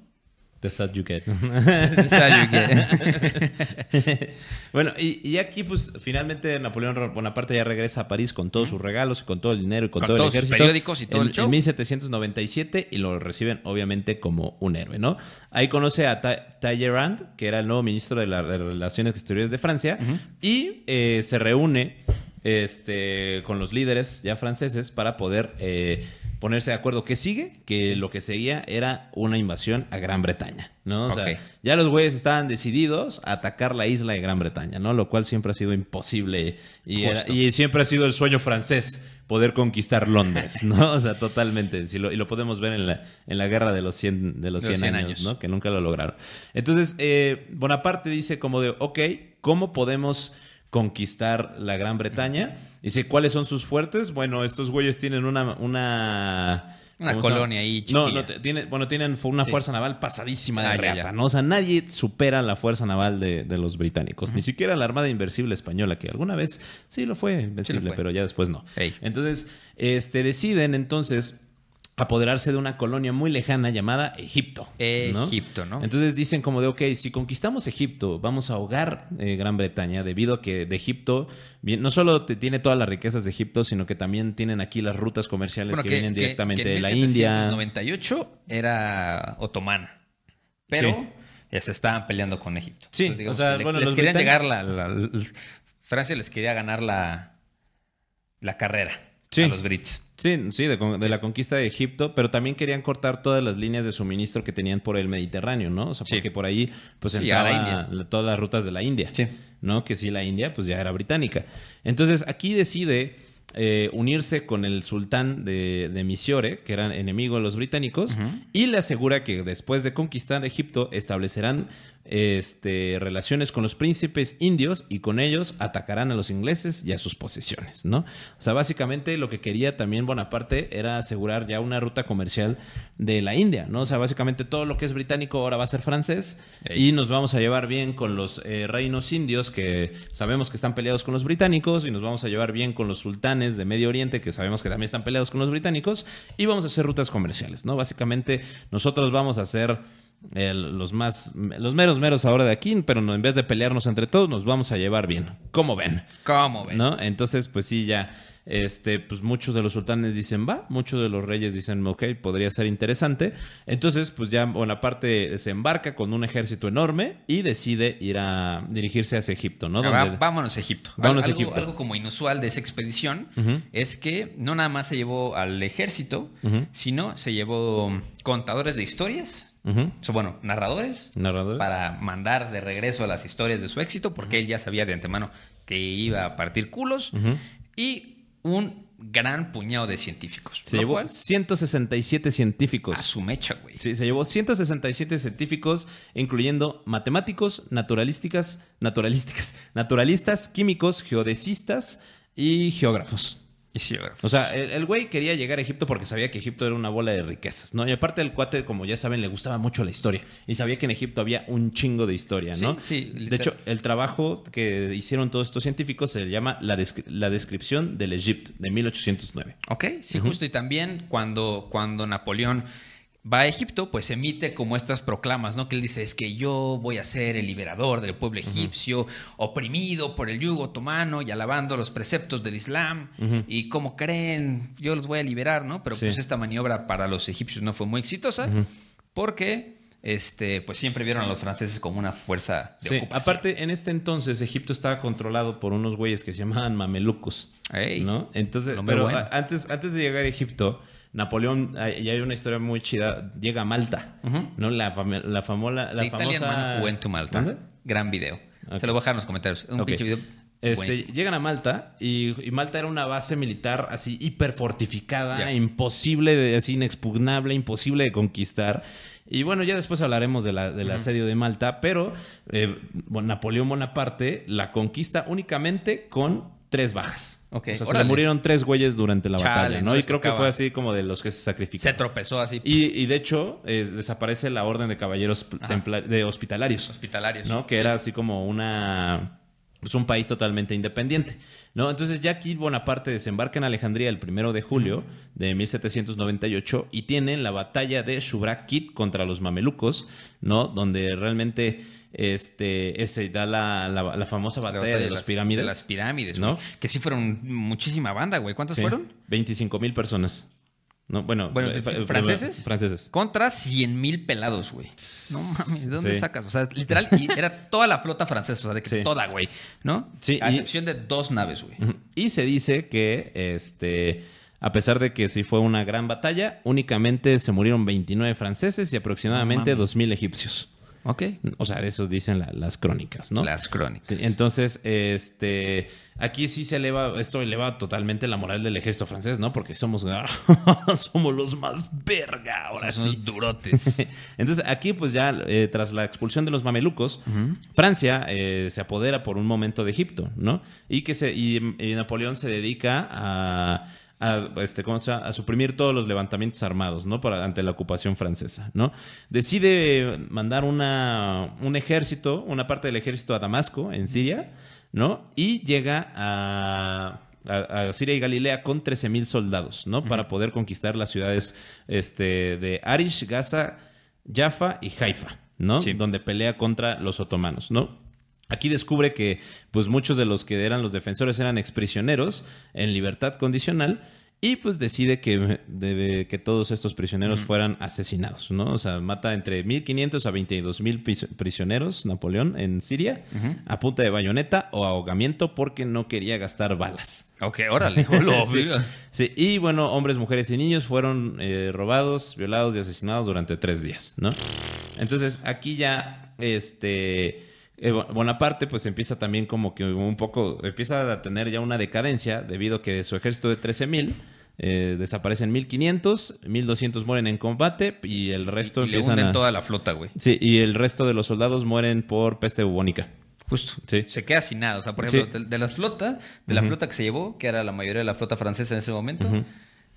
you get. That's how you get. bueno, y, y aquí, pues, finalmente Napoleón Bonaparte ya regresa a París con todos sus regalos, y con todo el dinero y con, Con todo todos el sus ejército. periódicos y todo en, el show. En 1797 y lo reciben, obviamente, como un héroe, ¿no? Ahí conoce a Ta- Talleyrand, que era el nuevo ministro de, la- de Relaciones Exteriores de Francia, y eh, se reúne este, con los líderes ya franceses para poder eh, ponerse de acuerdo. ¿Qué sigue? Que lo que seguía era una invasión a Gran Bretaña, ¿no? O sea, ya los güeyes estaban decididos a atacar la isla de Gran Bretaña, ¿no? Lo cual siempre ha sido imposible y, era- Justo. y siempre ha sido el sueño francés poder conquistar Londres, ¿no? O sea, totalmente. Si lo- y lo podemos ver en la, en la guerra de los 100, de los De los 100 100 años, años. ¿no? Que nunca lo lograron. Entonces, eh, Bonaparte dice como de, ok, ¿cómo podemos conquistar la Gran Bretaña? Dice, ¿cuáles son sus fuertes? Bueno, estos güeyes tienen una... una Una colonia ahí No, chiquilla. no, te- tiene, bueno, tienen una fuerza naval pasadísima de Ah, reata, ya. ¿no? O sea, nadie supera la fuerza naval de, de los británicos. Ni siquiera la Armada Inversible Española, que alguna vez sí lo fue invencible, fue. pero ya después no. Entonces, este, deciden entonces apoderarse de una colonia muy lejana llamada Egipto. Egipto, ¿no? Entonces dicen como de, ok, si conquistamos Egipto, vamos a ahogar eh, Gran Bretaña, debido a que de Egipto, bien, no solo te- tiene todas las riquezas de Egipto, sino que también tienen aquí las rutas comerciales Bueno, que, vienen directamente que de en la India. 1798 era otomana, pero Sí. ya se estaban peleando con Egipto. Sí, digamos o sea, le- bueno, les los querían británicos- llegar la, la- la- Francia les quería ganar la, la carrera Sí. a los brits. Sí, sí, de, la conquista de Egipto, pero también querían cortar todas las líneas de suministro que tenían por el Mediterráneo, ¿no? O sea, Sí. porque por ahí pues entraba la todas las rutas de la India, Sí. ¿no? Que sí, la India pues ya era británica. Entonces aquí decide eh, unirse con el sultán de, de Misiore, que eran enemigos de los británicos, y le asegura que después de conquistar Egipto establecerán este, relaciones con los príncipes indios y con ellos atacarán a los ingleses y a sus posesiones, ¿no? O sea, básicamente lo que quería también Bonaparte era asegurar ya una ruta comercial de la India, ¿no? O sea, básicamente todo lo que es británico ahora va a ser francés y nos vamos a llevar bien con los eh, reinos indios que sabemos que están peleados con los británicos y nos vamos a llevar bien con los sultanes de Medio Oriente que sabemos que también están peleados con los británicos y vamos a hacer rutas comerciales, ¿no? Básicamente nosotros vamos a ser eh, los más los meros meros ahora de aquí, pero no, en vez de pelearnos entre todos nos vamos a llevar bien. ¿Cómo ven? ¿Cómo ven? ¿No? Entonces, pues sí, ya. Este, pues muchos de los sultanes dicen va, muchos de los reyes dicen ok, podría ser interesante. Entonces, pues ya Bonaparte se embarca con un ejército enorme y decide ir a dirigirse hacia Egipto, ¿no? Ah, Donde- vámonos a Egipto. Vámonos a Egipto. algo como inusual de esa expedición es que no nada más se llevó al ejército, sino se llevó contadores de historias, Sea, bueno, narradores, Narradores. para mandar de regreso las historias de su éxito, porque él ya sabía de antemano que iba a partir culos, y un gran puñado de científicos. Se llevó cual, 167 científicos. a su mecha, güey. Sí, se llevó 167 científicos, incluyendo matemáticos, naturalísticas, naturalísticas, naturalistas, químicos, geodesistas y geógrafos. Y. O sea, el el güey quería llegar a Egipto porque sabía que Egipto era una bola de riquezas, ¿no? Y aparte el cuate, como ya saben, le gustaba mucho la historia. Y sabía que en Egipto había un chingo de historia, ¿no? Sí, sí, De hecho, el trabajo que hicieron todos estos científicos se llama La, Descri- la Descripción del Egipto, de 1809. Ok, sí, justo. Y también cuando, cuando Napoleón va a Egipto, pues emite como estas proclamas, ¿no? Que él dice, es que yo voy a ser el liberador del pueblo egipcio, oprimido por el yugo otomano y alabando los preceptos del Islam. Y como creen, yo los voy a liberar, ¿no? Pero Sí. pues esta maniobra para los egipcios no fue muy exitosa porque... Este, pues siempre vieron a los franceses como una fuerza de Sí, ocupación. aparte, en este entonces Egipto estaba controlado por unos güeyes que se llamaban mamelucos. Ey, ¿No? Entonces, pero bueno. antes, antes de llegar a Egipto, Napoleón, y hay una historia muy chida, llega a Malta, ¿no? La, fam- la, famola, la Italian famosa... Man to Malta. ¿Dónde? Gran video. Ok. Se lo voy a dejar en los comentarios. Un pinche video. Este, llegan a Malta y, y Malta era una base militar así hiper fortificada, Ya. imposible, de, así inexpugnable, imposible de conquistar. Y bueno, ya después hablaremos de la, del asedio de Malta, pero eh, Napoleón Bonaparte la conquista únicamente con tres bajas. Ok, O sea, se le murieron tres güeyes durante la Chale, batalla, ¿no? no y creo que fue así como de los que se Se sacrificaron. tropezó así. Y, y de hecho, desaparece la orden de caballeros de hospitalarios. Hospitalarios. ¿no? Que Sí. era así como una pues un país totalmente independiente, ¿no? Entonces ya aquí Bonaparte desembarca en Alejandría el primero de julio de 1798 y tienen la batalla de Shubra-Kit contra los mamelucos, ¿no? Donde realmente este ese da la, la- la famosa La batalla, de, las pirámides, De las pirámides, ¿no? Que sí fueron muchísima banda, güey. ¿Cuántas Sí, fueron? 25 mil personas. No, bueno, Bueno, eh, fra- ¿franceses? Franceses. Contra 100 mil pelados, güey. No mames, ¿de dónde Sí. sacas? O sea, literal, y era toda la flota francesa, o sea, de que Sí. toda, güey, ¿no? Sí, A y- excepción de dos naves, güey. Y se dice que, este, a pesar de que sí fue una gran batalla, únicamente se murieron 29 franceses y aproximadamente No mames. 2.000 egipcios. Ok. O sea, de esos dicen la- las crónicas, ¿no? Las crónicas. Sí, entonces, este, aquí sí se eleva, esto eleva totalmente la moral del ejército francés, ¿no? Porque somos, somos los más verga, ahora sí. durotes. Entonces, aquí, pues ya, eh, tras la expulsión de los mamelucos, Francia eh, se apodera por un momento de Egipto, ¿no? Y que se, y, y Napoleón se dedica a, a, este, ¿cómo se llama? a suprimir todos los levantamientos armados, ¿no? Para, ante la ocupación francesa, ¿no? Decide mandar una, un ejército, una parte del ejército a Damasco, en Siria, ¿no? Y llega a a, a Siria y Galilea con 13.000 soldados, ¿no? Para poder conquistar las ciudades este, de Arish, Gaza, Jaffa y Haifa, ¿no? Sí. Donde pelea contra los otomanos, ¿no? Aquí descubre que pues muchos de los que eran los defensores eran exprisioneros en libertad condicional y pues decide que, que todos estos prisioneros fueran asesinados, ¿no? O sea, mata entre 1500 a 22.000 pris- prisioneros Napoleón en Siria a punta de bayoneta o ahogamiento porque no quería gastar balas. Ok, órale. lo- Sí. Sí, y bueno, hombres, mujeres y niños fueron eh, robados, violados y asesinados durante tres días, ¿no? Entonces, aquí ya, este, eh, Bo- Bonaparte, pues empieza también como que un poco, empieza a tener ya una decadencia debido a que su ejército de 13.000 eh, desaparecen 1.500, 1.200 mueren en combate y el resto Y le empiezan hunden a... toda la flota, güey. Sí, y el resto de los soldados mueren por peste bubónica. Justo. Sí. Se queda sin nada. O sea, por Sí. ejemplo, de, de las flotas, de la flota que se llevó, que era la mayoría de la flota francesa en ese momento,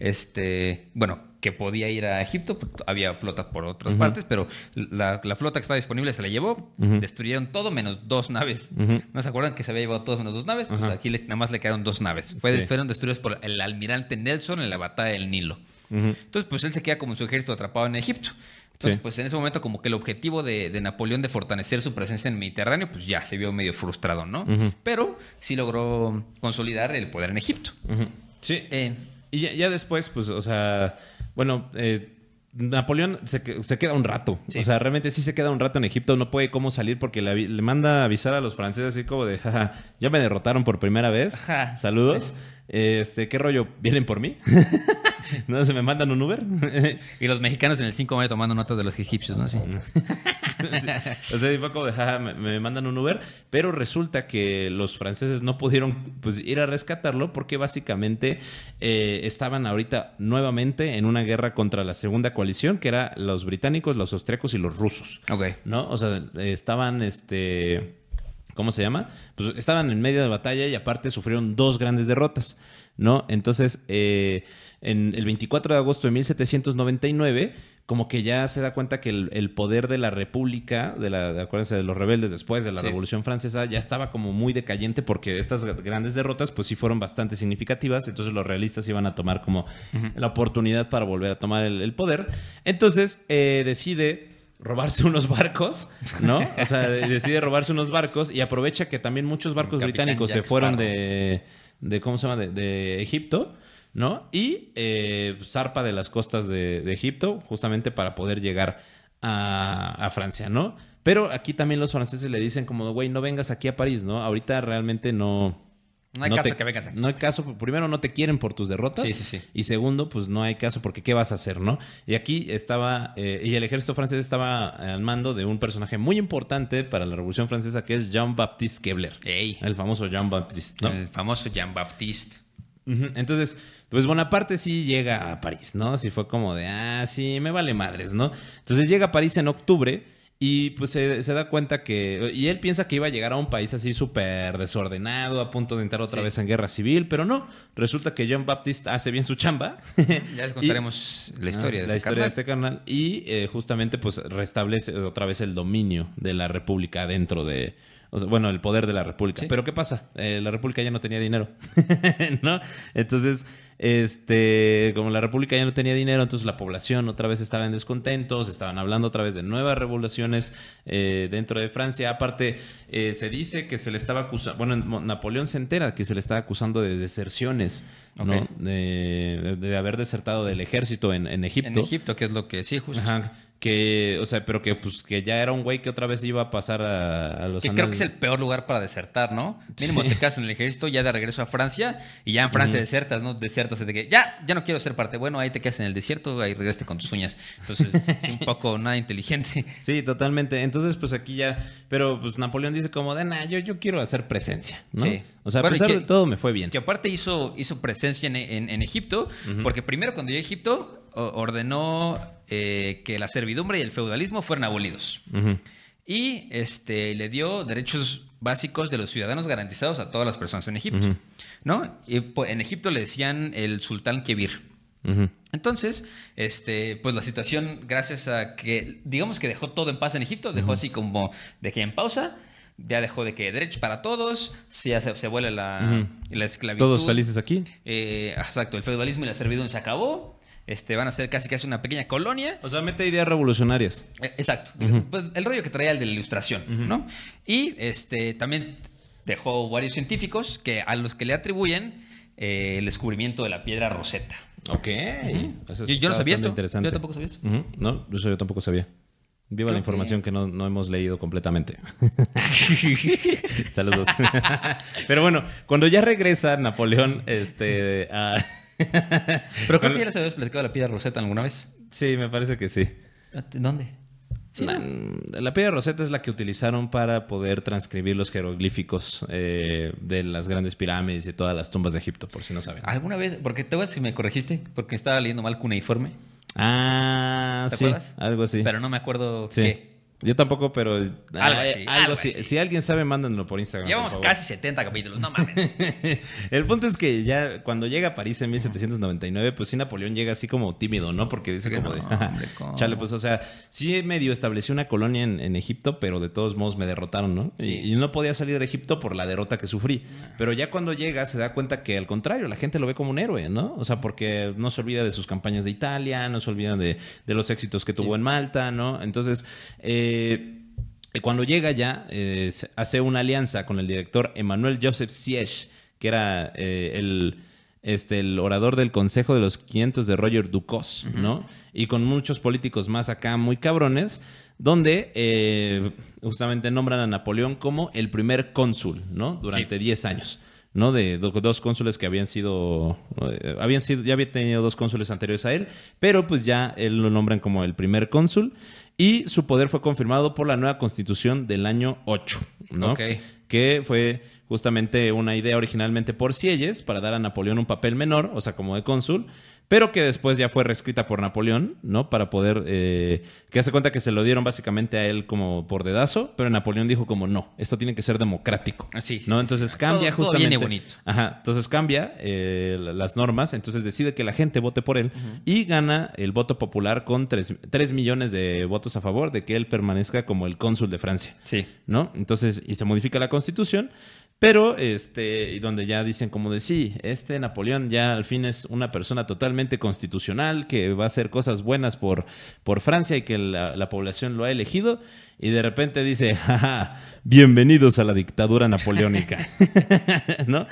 este, bueno, que podía ir a Egipto, había flota por otras partes, pero la, la flota que estaba disponible se la llevó, destruyeron todo menos dos naves. ¿No se acuerdan que se había llevado todos menos dos naves? Pues aquí le- nada más le quedaron dos naves. Fue- Sí. Fueron destruidos por el almirante Nelson en la batalla del Nilo. Entonces, pues él se queda como su ejército atrapado en Egipto. Entonces, Sí. pues en ese momento como que el objetivo de, de Napoleón de fortalecer su presencia en el Mediterráneo, pues ya se vio medio frustrado, ¿no? Pero sí logró consolidar el poder en Egipto. Sí. Eh, Y ya, ya después, pues, o sea, bueno, eh, Napoleón se, se queda un rato. Sí. O sea, realmente sí se queda un rato en Egipto. No puede cómo salir porque le, le manda a avisar a los franceses así como de, "Jaja, ya me derrotaron por primera vez. Ajá. Saludos. Este, ¿qué rollo? ¿Vienen por mí? ¿No se me mandan un Uber? y los mexicanos en el 5 de mayo tomando notas de los egipcios, ¿no? Sí. Sí. O sea, fue como de, "Jaja, me, me mandan un Uber, pero resulta que los franceses no pudieron pues, ir a rescatarlo porque básicamente eh, estaban ahorita nuevamente en una guerra contra la segunda coalición, que era los británicos, los austriacos y los rusos. Ok. ¿No? O sea, estaban, este... ¿Cómo se llama? Pues estaban en medio de batalla y aparte sufrieron dos grandes derrotas, ¿no? Entonces, eh, en el 24 de agosto de 1799, como que ya se da cuenta que el, el poder de la República, de la, de, acuérdense de los rebeldes después de la Sí. Revolución Francesa, ya estaba como muy decayente porque estas grandes derrotas, pues sí fueron bastante significativas. Entonces los realistas iban a tomar como la oportunidad para volver a tomar el, el poder. Entonces eh, decide robarse unos barcos, ¿no? O sea, de- decide robarse unos barcos y aprovecha que también muchos barcos británicos se fueron de, de ¿cómo se llama? De, de Egipto, ¿no? Y eh, zarpa de las costas de, de Egipto justamente para poder llegar a, a Francia, ¿no? Pero aquí también los franceses le dicen como, güey, no vengas aquí a París, ¿no? Ahorita realmente no... No hay caso que vengas aquí. No hay caso, primero no te quieren por tus derrotas. Sí, sí, sí. Y segundo, pues no hay caso porque ¿qué vas a hacer, no? Y aquí estaba, eh, y el ejército francés estaba al mando de un personaje muy importante para la Revolución Francesa que es Jean-Baptiste Kebler. Ey. El famoso Jean-Baptiste, ¿no? El famoso Jean-Baptiste. Entonces, pues Bonaparte sí llega a París, ¿no? Sí fue como de, ah, sí, me vale madres, ¿no? Entonces llega a París en octubre y pues se, se da cuenta que, y él piensa que iba a llegar a un país así súper desordenado, a punto de entrar otra Sí. vez en guerra civil, pero no, resulta que Jean Baptiste hace bien su chamba. Ya les Y- contaremos la historia Ah, de la ese historia de este canal y eh, justamente pues restablece otra vez el dominio de la república dentro de o sea, bueno el poder de la república. Sí. pero qué pasa Eh, la república ya no tenía dinero no entonces este como la república ya no tenía dinero entonces la población otra vez estaba en descontentos estaban hablando otra vez de nuevas revoluciones eh, dentro de Francia. Aparte eh, se dice que se le estaba acusando bueno Napoleón se entera que se le estaba acusando de deserciones de, de haber desertado del ejército en, en Egipto. En Egipto, que es lo que sí, justo. Ajá, que, o sea, pero que pues que ya era un güey que otra vez iba a pasar a, a los Que creo que es el peor lugar para desertar, ¿no? Mínimo Sí. te quedas en el ejército ya de regreso a Francia y ya en Francia desertas, ¿no? Desertas de que ya, ya no quiero ser parte. Bueno, ahí te quedas en el desierto, ahí regresaste con tus uñas. Entonces, es un poco nada inteligente. Sí, totalmente. Entonces, pues aquí ya, pero pues Napoleón dice como de, nah, yo, yo quiero hacer presencia, ¿no? Sí. O sea, a Bueno, pesar que- de todo me fue bien. Que aparte hizo, hizo presencia en, en- en Egipto, porque primero cuando llegó a Egipto ordenó eh, que la servidumbre y el feudalismo fueran abolidos. Y este, le dio derechos básicos de los ciudadanos garantizados a todas las personas en Egipto. ¿no? Y, pues, en Egipto le decían el sultán Kebir. Entonces, este, pues la situación, gracias a que, digamos que dejó todo en paz en Egipto, dejó así como de que en pausa, ya dejó de que derechos para todos, ya se, se vuelve la, la esclavitud. Todos felices aquí. Eh, exacto, el feudalismo y la servidumbre se acabó. Este, van a ser casi casi una pequeña colonia. O sea, mete ideas revolucionarias. Eh, Exacto. Pues el rollo que traía el de la ilustración, ¿no? Y este también dejó varios científicos que a los que le atribuyen eh, el descubrimiento de la piedra Rosetta. Ok. Eso Yo, yo no sabía esto. interesante. Yo tampoco sabía eso. No, eso yo tampoco sabía. Viva la información que no, no hemos leído completamente. Saludos. Pero bueno, cuando ya regresa Napoleón, este, a- Pero creo que ya les habías platicado de la piedra Rosetta alguna vez. sí, me parece que sí. ¿Dónde? Sí, La, la piedra Rosetta es la que utilizaron para poder transcribir los jeroglíficos eh, de las grandes pirámides y todas las tumbas de Egipto, por si no saben. ¿Alguna vez? Porque te voy a decir si me corregiste, porque estaba leyendo mal cuneiforme. Ah, ¿Te sí, acuerdas? algo así. Pero no me acuerdo Sí. qué. Yo tampoco, pero algo, así, algo así. así. Si alguien sabe, mándenlo por Instagram. Llevamos por casi 70 capítulos, no mames. El punto es que ya cuando llega a París en 1799, pues sí Napoleón llega así como tímido, ¿no? Porque dice Porque como de, no, "Jaja, hombre, ¿cómo?". chale, pues o sea, sí medio estableció una colonia en, en Egipto, pero de todos modos me derrotaron, ¿no? Y, y no podía salir de Egipto por la derrota que sufrí. Pero ya cuando llega se da cuenta que al contrario, la gente lo ve como un héroe, ¿no? O sea, porque no se olvida de sus campañas de Italia, no se olvida de, de los éxitos que tuvo en Malta, ¿no? Entonces, eh, cuando llega ya, eh, hace una alianza con el director Emmanuel Joseph Siege, que era eh, el, este, el orador del Consejo de los 500 de Roger Ducos, ¿no? Y con muchos políticos más acá muy cabrones, donde eh, justamente nombran a Napoleón como el primer cónsul, ¿no? Durante 10 años. ¿no? De do- dos cónsules que habían sido, eh, habían sido, ya había tenido dos cónsules anteriores a él, pero pues ya él lo nombran como el primer cónsul y su poder fue confirmado por la nueva constitución del año 8, ¿no? Que fue justamente una idea originalmente por Sieyes para dar a Napoleón un papel menor, o sea, como de cónsul, pero que después ya fue reescrita por Napoleón, ¿no? Para poder, eh, que hace cuenta que se lo dieron básicamente a él como por dedazo, pero Napoleón dijo como no, esto tiene que ser democrático, Ah, sí, sí, ¿no? sí, Entonces sí. cambia Todo- todo justamente. viene bonito. Ajá, entonces cambia eh, las normas, entonces decide que la gente vote por él y gana el voto popular con 3, millones de votos a favor de que él permanezca como el cónsul de Francia. Sí. ¿No? Entonces, y se modifica la constitución, pero este, y donde ya dicen como de sí, este Napoleón ya al fin es una persona totalmente constitucional que va a hacer cosas buenas por, por Francia y que la, la población lo ha elegido. Y de repente dice, jaja, bienvenidos a la dictadura napoleónica. ¿No?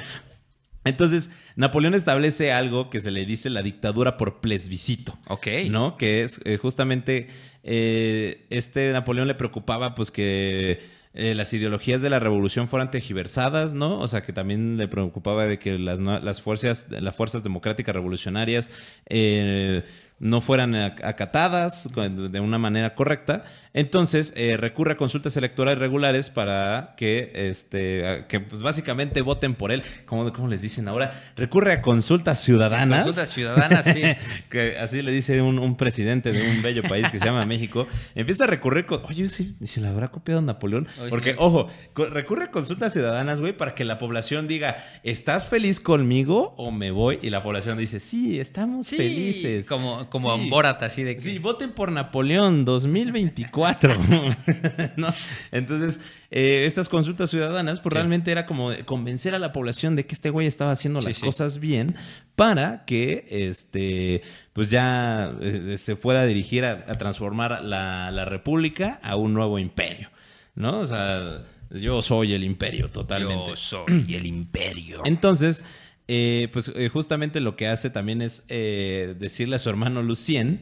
Entonces, Napoleón establece algo que se le dice la dictadura por plebiscito. Ok. ¿No? Que es eh, justamente eh, este Napoleón le preocupaba pues que eh, las ideologías de la revolución fueran tejiversadas, ¿no? O sea, que también le preocupaba de que las, las fuerzas, las fuerzas democráticas revolucionarias eh, no fueran ac- acatadas de una manera correcta. Entonces, eh, recurre a consultas electorales regulares para que, este, que pues, básicamente voten por él. ¿Cómo, cómo les dicen ahora? Recurre a consultas ciudadanas. Consultas ciudadanas, sí. que así le dice un, un presidente de un bello país que se llama México, empieza a recurrir con, oye, ¿y si la habrá copiado Napoleón? Oye, Porque, sí. ojo, recurre a consultas ciudadanas, güey, para que la población diga, ¿estás feliz conmigo o me voy? Y la población dice, sí, estamos Sí, felices. como- como Sí. Borat, así de que- Sí, voten por Napoleón 2024. ¿No? Entonces, eh, estas consultas ciudadanas, pues realmente era como convencer a la población de que este güey estaba haciendo Sí, las sí. cosas bien para que este pues ya eh, se fuera a dirigir a, a transformar la, la república a un nuevo imperio. ¿No? O sea, yo soy el imperio totalmente. Yo soy el imperio. Entonces, eh, pues eh, justamente lo que hace también es eh, decirle a su hermano Lucien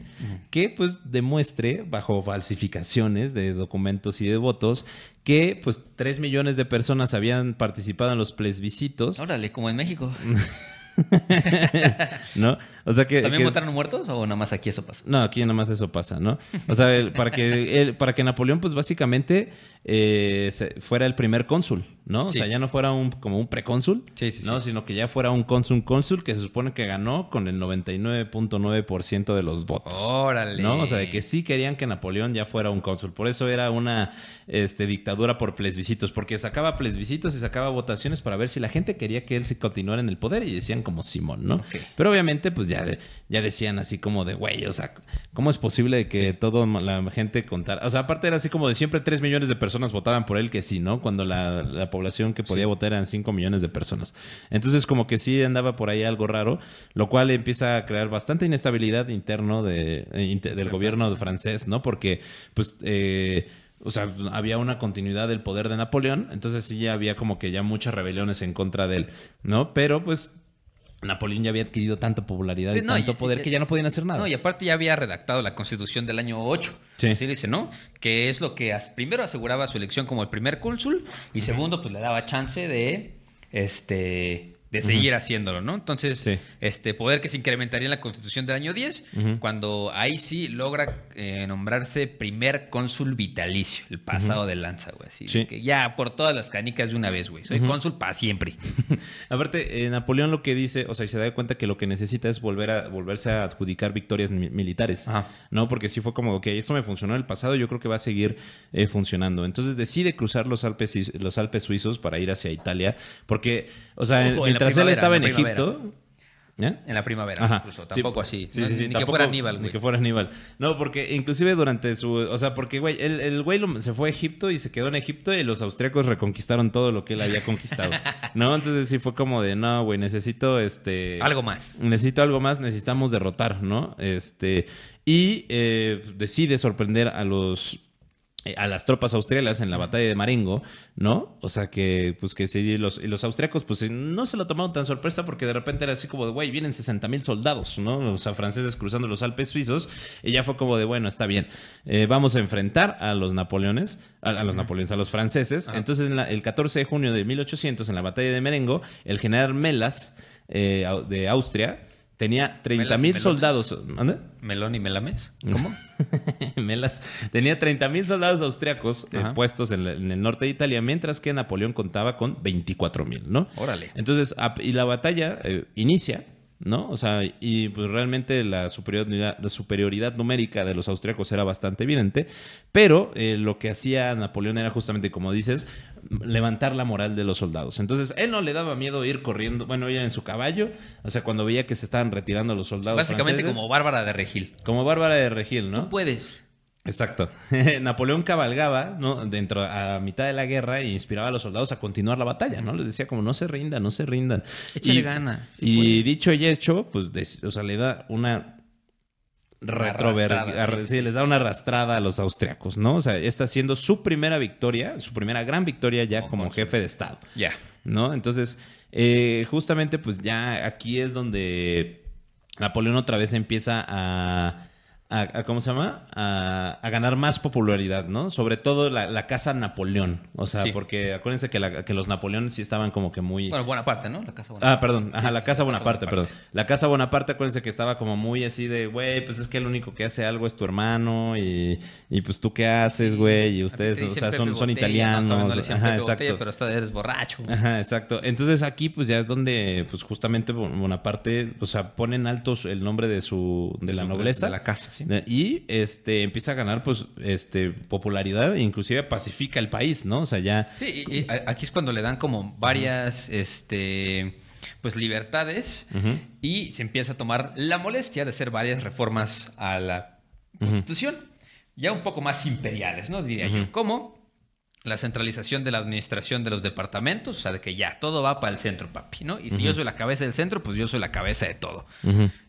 que pues demuestre bajo falsificaciones de documentos y de votos que pues 3 millones de personas habían participado en los plebiscitos, Órale, como en México. ¿no? O sea que... ¿También que es- votaron muertos o nada más aquí eso pasa? No, aquí nada más eso pasa, ¿no? O sea, el- para que el- para que Napoleón, pues básicamente eh, fuera el primer cónsul, ¿no? O sea, ya no fuera un como un precónsul, Sí, sí, ¿no? Sino que ya fuera un cónsul cónsul que se supone que ganó con el 99.9% de los votos. Órale. ¿No? O sea, de que sí querían que Napoleón ya fuera un cónsul. Por eso era una este, dictadura por plebiscitos, porque sacaba plebiscitos y sacaba votaciones para ver si la gente quería que él se continuara en el poder y decían como Simón, ¿no? Pero obviamente, pues ya, de- ya decían así como de, güey, o sea, ¿cómo es posible que toda la gente contara? O sea, aparte era así como de siempre 3 millones de personas votaban por él que sí, ¿no? Cuando la, la población que podía votar eran 5 millones de personas. Entonces, como que sí andaba por ahí algo raro, lo cual empieza a crear bastante inestabilidad interno de, eh, inter- del gobierno francés, ¿no? Porque, pues, eh, o sea, había una continuidad del poder de Napoleón, entonces sí ya había como que ya muchas rebeliones en contra de él, ¿no? Pero pues Napoleón ya había adquirido tanta popularidad Sí, y no, tanto y- poder y- que ya no podían hacer nada. No, y aparte ya había redactado la constitución del año 8. Sí. Así dice, ¿no? Que es lo que primero aseguraba su elección como el primer cónsul y segundo, pues le daba chance de este de seguir haciéndolo, ¿no? Entonces, Sí. este poder que se incrementaría en la constitución del año 10, cuando ahí sí logra eh, nombrarse primer cónsul vitalicio, el pasado de lanza, güey. Así, Sí. que ya por todas las canicas de una vez, güey. Soy cónsul para siempre. Aparte, eh, Napoleón lo que dice, o sea, y se da cuenta que lo que necesita es volver a volverse a adjudicar victorias mi- militares, Ajá. ¿no? Porque sí fue como, ok, esto me funcionó en el pasado, yo creo que va a seguir eh, funcionando. Entonces decide cruzar los Alpes, los Alpes suizos para ir hacia Italia, porque, o sea, Ojo, en mientras él estaba en. Egipto... ¿eh? En la primavera, Ajá. incluso. Sí. Tampoco así. Sí, No, sí, sí, ni que fuera Aníbal, Ni güey. que fuera Aníbal. No, porque inclusive durante su... O sea, porque, güey, el, el güey lo- se fue a Egipto y se quedó en Egipto y los austriacos reconquistaron todo lo que él había conquistado. ¿No? Entonces sí fue como de, no, güey, necesito este... Algo más. Necesito algo más, necesitamos derrotar, ¿no? Este... Y eh, decide sorprender a los a las tropas austriacas en la batalla de Marengo, ¿no? O sea que, pues que sí, los, y los austriacos, pues eh, no se lo tomaron tan sorpresa porque de repente era así como de, güey, vienen 60 mil soldados, ¿no? O sea, franceses cruzando los Alpes suizos, y ya fue como de, bueno, está bien, eh, vamos a enfrentar a los napoleones, a, a los napoleones, a los franceses. Entonces, en la- el 14 de junio de 1800, en la batalla de Marengo, el general Melas eh, de Austria tenía 30 Melas y mil soldados. Melón y Melames. ¿Cómo? Melas tenía 30 mil soldados austriacos eh, puestos en, la- en el norte de Italia, mientras que Napoleón contaba con 24 mil, ¿no? Órale. Entonces, y la batalla eh, inicia, ¿no? O sea, y pues realmente la superioridad, la superioridad numérica de los austriacos era bastante evidente, pero eh, lo que hacía Napoleón era justamente, como dices, levantar la moral de los soldados. Entonces, él no le daba miedo ir corriendo, bueno, ir en su caballo, o sea, cuando veía que se estaban retirando los soldados Básicamente franceses, como Bárbara de Regil. como Bárbara de Regil, ¿no? Tú puedes. Exacto. Napoleón cabalgaba, ¿no? Dentro a mitad de la guerra e inspiraba a los soldados a continuar la batalla, ¿no? Les decía como no se rindan, no se rindan. Échale y, ganas, sí y dicho y hecho, pues, o sea, le da una retrover, arrastrada, arra- sí, les da una arrastrada a los austriacos, ¿no? O sea, está siendo su primera victoria, su primera gran victoria ya como jefe de Estado. Ya. ¿no? Entonces, eh, justamente, pues ya aquí es donde Napoleón otra vez empieza a. a- a- ¿Cómo se llama? A, a ganar más popularidad, ¿no? Sobre todo la, la casa Napoleón. O sea, Sí. porque acuérdense que, la- que los Napoleones sí estaban como que muy. Bueno, buena parte, ¿no? La casa Bonaparte. Ah, perdón. Ajá, Sí, la Casa Bonaparte, perdón. Bonaparte. La Casa Bonaparte, acuérdense que estaba como muy así de, güey, pues es que el único que hace algo es tu hermano y, y pues tú qué haces, güey, y ustedes, Te o sea, son, son italianos. no Ajá, Botella, exacto. pero está, eres borracho. Ajá, exacto. Entonces aquí pues ya es donde pues justamente Bonaparte, o sea, ponen altos el nombre de su de la nobleza de la casa, sí. Y este empieza a ganar pues este popularidad e inclusive pacifica el país, ¿no? O sea, ya Sí, y, aquí es cuando le dan como varias, este, pues libertades y se empieza a tomar la molestia de hacer varias reformas a la Constitución, ya un poco más imperiales, ¿no? Diría yo, como la centralización de la administración de los departamentos, o sea, de que ya todo va para el centro, papi, ¿no? Y si yo soy la cabeza del centro, pues yo soy la cabeza de todo.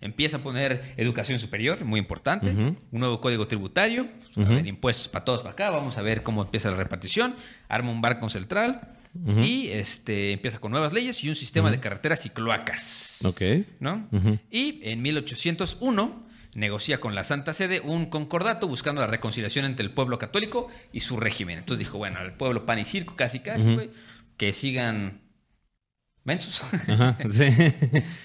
Empieza a poner educación superior, muy importante, un nuevo código tributario, a ver, impuestos para todos para acá, vamos a ver cómo empieza la repartición, arma un barco central y este empieza con nuevas leyes y un sistema de carreteras y cloacas. Ok. ¿no? Y en 1801 negocia con la Santa Sede un concordato buscando la reconciliación entre el pueblo católico y su régimen. Entonces dijo, bueno, el pueblo pan y circo, casi casi, güey, que sigan mensos. Ajá, sí.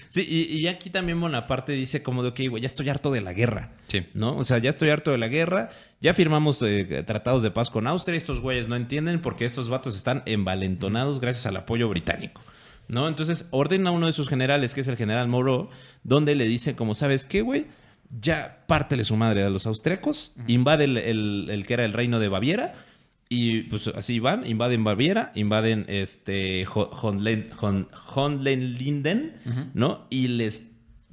sí, y, y aquí también Bonaparte dice como de, ok, güey, ya estoy harto de la guerra. Sí. ¿No? O sea, ya estoy harto de la guerra. Ya firmamos eh, tratados de paz con Austria. Estos güeyes no entienden porque estos vatos están envalentonados gracias al apoyo británico. ¿No? Entonces ordena a uno de sus generales, que es el general Moreau, donde le dice como, ¿sabes qué, güey? Ya pártele su madre a los austriacos, invade el, el- el que era el reino de Baviera Y pues así van, invaden Baviera, invaden este Ho- Hohenlen- Hon- Hohenlinden, ¿no? Y les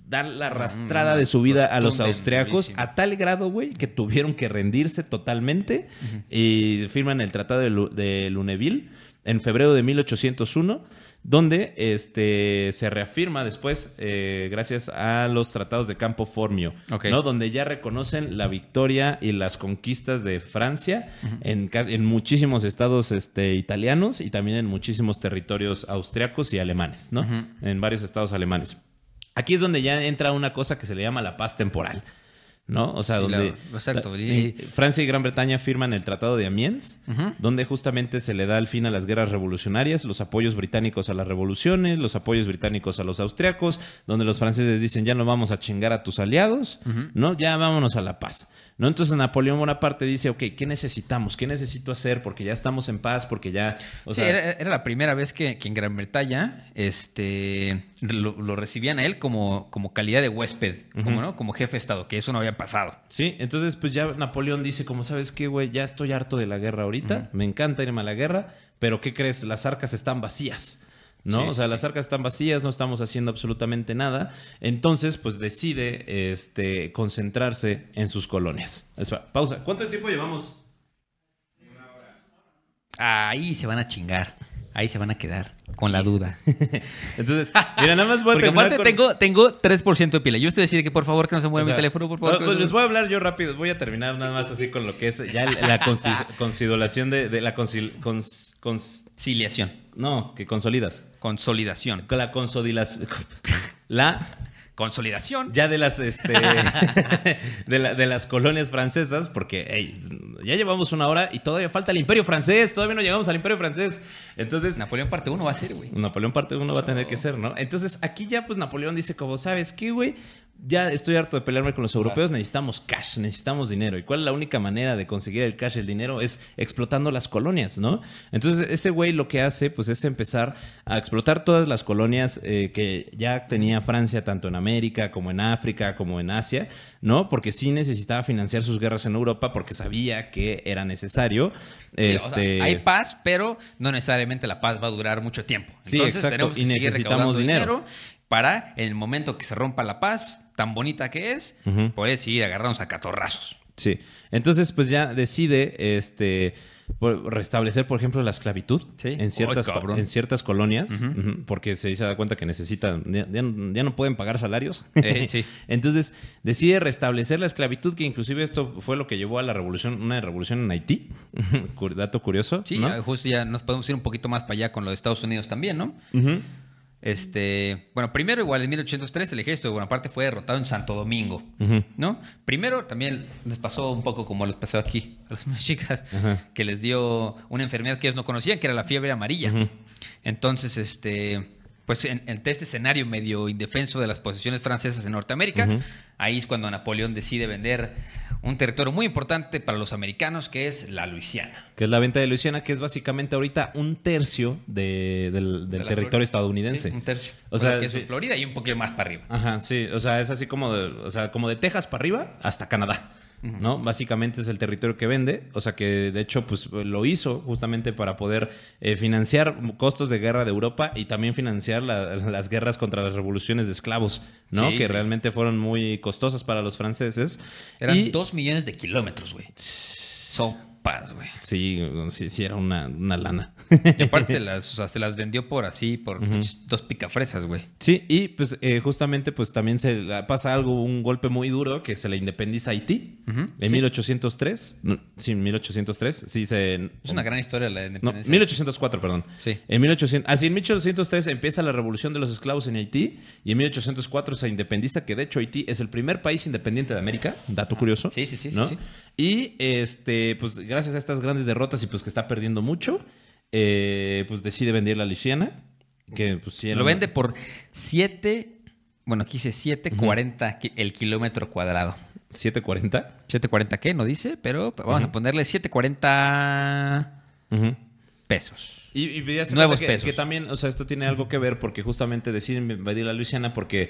dan la arrastrada de su vida los a los austriacos durísimo. a tal grado, güey, que tuvieron que rendirse totalmente y firman el Tratado de, Lu- de Luneville en febrero de 1801, donde este, se reafirma después, eh, gracias a los tratados de Campo Formio. ¿no? donde ya reconocen la victoria y las conquistas de Francia en, en muchísimos estados este, italianos y también en muchísimos territorios austriacos y alemanes, ¿no? En varios estados alemanes. Aquí es donde ya entra una cosa que se le llama la paz temporal. ¿No? O sea, Sí, donde la- exacto. ta- Y- Francia y Gran Bretaña firman el Tratado de Amiens, donde justamente se le da el fin a las guerras revolucionarias, los apoyos británicos a las revoluciones, los apoyos británicos a los austriacos, donde los franceses dicen ya no vamos a chingar a tus aliados, ¿no? Ya vámonos a la paz. ¿No? Entonces Napoleón Bonaparte dice, ok, ¿qué necesitamos? ¿Qué necesito hacer? Porque ya estamos en paz, porque ya... O Sí, sea, era, era la primera vez que, que en Gran Bretaña este, lo, lo recibían a él como, como calidad de huésped, como, ¿no? como jefe de Estado, que eso no había pasado. Sí, entonces pues ya Napoleón dice, como sabes qué, güey, ya estoy harto de la guerra ahorita, me encanta irme a la guerra, pero ¿qué crees? Las arcas están vacías. ¿No? Sí, o sea, sí, las arcas están vacías, no estamos haciendo absolutamente nada. Entonces, pues decide este, concentrarse en sus colonias. Espera, pausa. ¿Cuánto tiempo llevamos? Ahí se van a chingar. Ahí se van a quedar con la duda. Entonces, mira, nada más voy a Porque aparte con- tengo, tengo 3% de pila. Yo estoy diciendo que por favor que no se mueva O sea, mi teléfono, por favor. pues, no les voy a hablar yo rápido. Voy a terminar nada más así con lo que es ya la consideración de, de la cons- Conciliación. No, que consolidas. Consolidación. Con la consolidación. La Consolidación. ya de las este de, la- de las colonias francesas, porque hey, ya llevamos una hora y todavía falta el Imperio francés, todavía no llegamos al Imperio francés. Entonces, Napoleón parte 1 va a ser, güey. Napoleón parte uno va a tener que ser, ¿no? Entonces, aquí ya pues Napoleón dice como, ¿sabes qué, güey? Ya estoy harto de pelearme con los europeos, necesitamos cash, necesitamos dinero. ¿Y cuál es la única manera de conseguir el cash, el dinero? Es explotando las colonias, ¿no? Entonces, ese güey lo que hace, pues, es empezar a explotar todas las colonias eh, que ya tenía Francia, tanto en América, como en África, como en Asia, ¿no? Porque sí necesitaba financiar sus guerras en Europa porque sabía que era necesario. Sí, o sea, este... hay paz, pero no necesariamente la paz va a durar mucho tiempo. Sí, Entonces exacto, tenemos que y necesitamos dinero. Para en el momento que se rompa la paz, tan bonita que es, poder seguir agarrarnos a catorrazos. Sí. Entonces, pues ya decide este por- restablecer, por ejemplo, la esclavitud Sí. en, ciertas, en ciertas colonias, porque se da cuenta que necesitan, ya, ya no- pueden pagar salarios. Eh, sí. Entonces, decide restablecer la esclavitud, que inclusive esto fue lo que llevó a la revolución, una revolución en Haití. Dato curioso. Sí, ¿no? ya, justo ya nos podemos ir un poquito más para allá con lo de Estados Unidos también, ¿no? Ujú. Este, bueno, primero igual en 1803 el ejército de Bonaparte fue derrotado en Santo Domingo, ¿no? Primero también les pasó un poco como les pasó aquí a las mexicas, que les dio una enfermedad que ellos no conocían, que era la fiebre amarilla. Entonces, este, pues en, en este escenario medio indefenso de las posesiones francesas en Norteamérica, ahí es cuando Napoleón decide vender un territorio muy importante para los americanos, que es la Luisiana. Que es la venta de Luisiana, que es básicamente ahorita un tercio de- del, del De la territorio Florida. estadounidense. Sí, un tercio. O sea, que es sí. Florida y un poquito más para arriba. Ajá, sí, o sea, es así como de, o sea, como de Texas para arriba hasta Canadá, ¿no? Básicamente es el territorio que vende, o sea que de hecho pues lo hizo justamente para poder eh, financiar costos de guerra de Europa y también financiar la- las guerras contra las revoluciones de esclavos, ¿no? Sí, que sí. realmente fueron muy costosas para los franceses. Eran y, dos millones de kilómetros, güey. Sopas, güey. Sí, sí, sí, era una, una lana. Y aparte se las, o sea, se las vendió por así, por dos picafresas, güey. Sí, y pues eh, justamente pues también se pasa algo, un golpe muy duro que se le independiza Haití en 1803. No, sí, 1803. Sí, se... Es una gran historia la No, independencia. 1804, perdón. Sí. En 1800, así en 1803 empieza la revolución de los esclavos en Haití y en 1804 se independiza, que de hecho Haití es el primer país independiente de América, dato curioso. Sí, sí, sí, sí, ¿no? sí. Y este, pues gracias a estas grandes derrotas y pues que está perdiendo mucho, eh, pues decide vender la Luisiana, que pues Lo vende por 7, bueno, aquí dice 7.40 ki- el kilómetro cuadrado. 740. 7.40 qué, no dice, pero vamos a ponerle 7.40 Ujú. pesos. Y, y ya se Nuevos que, pesos. que también, o sea, esto tiene algo que ver porque justamente deciden invadir la Luisiana porque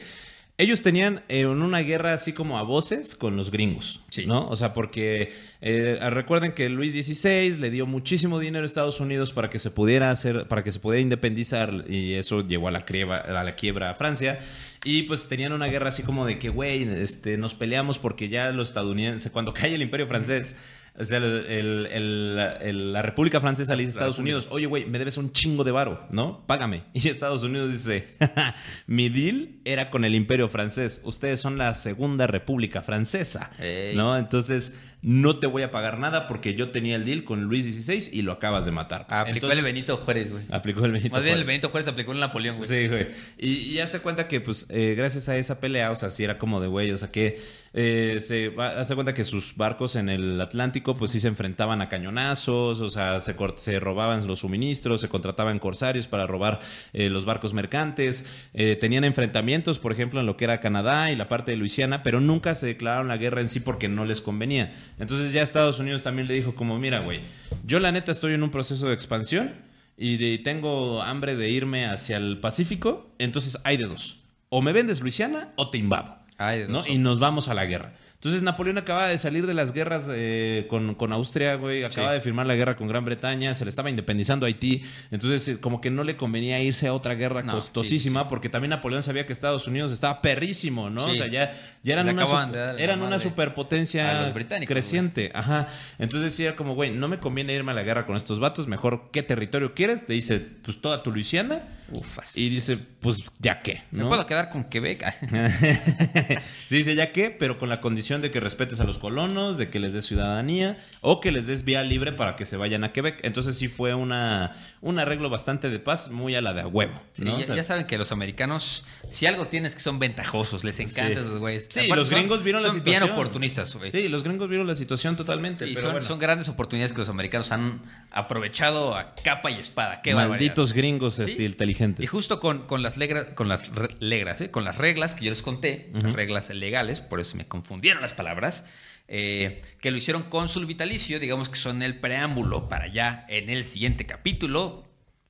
ellos tenían eh, una guerra así como a voces con los gringos, Sí. ¿no? O sea, porque eh, recuerden que Luis XVI le dio muchísimo dinero a Estados Unidos para que se pudiera hacer, para que se pudiera independizar y eso llevó a la quiebra, a la quiebra a Francia. Y pues tenían una guerra así como de que, güey, este, nos peleamos porque ya los estadounidenses, cuando cae el Imperio francés, o sea, el- el- el- el- la República Francesa le dice a Estados Unidos, oye, güey, me debes un chingo de varo, ¿no? Págame. Y Estados Unidos dice, mi deal era con el Imperio Francés. Ustedes son la Segunda República Francesa, Ey. ¿no? Entonces, no te voy a pagar nada porque yo tenía el deal con Luis XVI y lo acabas de matar. Aplicó Entonces, el Benito Juárez, güey. Aplicó el Benito Más bien el Juárez. Benito Juárez aplicó el Napoleón, güey. Sí, güey. Y, y ya se cuenta que, pues, eh, gracias a esa pelea, o sea, sí era como de güey, o sea, que eh, se hace cuenta que sus barcos en el Atlántico, pues sí se enfrentaban a cañonazos, o sea, se, robaban los suministros, se contrataban corsarios para robar eh, los barcos mercantes, eh, tenían enfrentamientos, por ejemplo, en lo que era Canadá y la parte de Luisiana, pero nunca se declararon la guerra en sí porque no les convenía. Entonces ya Estados Unidos también le dijo como, mira, güey, yo la neta estoy en un proceso de expansión y tengo hambre de irme hacia el Pacífico, entonces hay de dos. O me vendes Luisiana o te invado. ¿No? Y nos vamos a la guerra. Entonces Napoleón acaba de salir de las guerras eh, con, con Austria, güey, acaba Sí. de firmar la guerra con Gran Bretaña, se le estaba independizando Haití, entonces eh, como que no le convenía irse a otra guerra No, costosísima, porque también Napoleón sabía que Estados Unidos estaba perrísimo, ¿no? O sea, ya, ya eran, una, super- eran una superpotencia a creciente, ajá. Entonces sí era como, güey, no me conviene irme a la guerra con estos vatos, mejor, ¿qué territorio quieres? Le dice, pues toda tu Luisiana, Ufas. y dice, pues ya qué, ¿Me ¿no? puedo quedar con Quebec? Sí, dice ya que, pero con la condición de que respetes a los colonos, de que les des ciudadanía o que les des vía libre para que se vayan a Quebec. Entonces sí fue una, un arreglo bastante de paz, muy a la de a huevo. Ya, O sea, ya saben que los americanos, si algo tienes que son ventajosos, les encanta Sí. esos güeyes. Sí, Aparte los son- gringos vieron la situación. bien oportunistas, güey. Sí, los gringos vieron la situación totalmente. y pero son, bueno. son grandes oportunidades que los americanos han aprovechado a capa y espada. Qué Malditos barbaridad. gringos Sí. este, inteligentes. Y justo con, con las, legra- con las re- legras, ¿eh? con las reglas que yo les conté, las reglas legales, por eso me confundieron las palabras, eh, que lo hicieron cónsul vitalicio, digamos que son el preámbulo para ya en el siguiente capítulo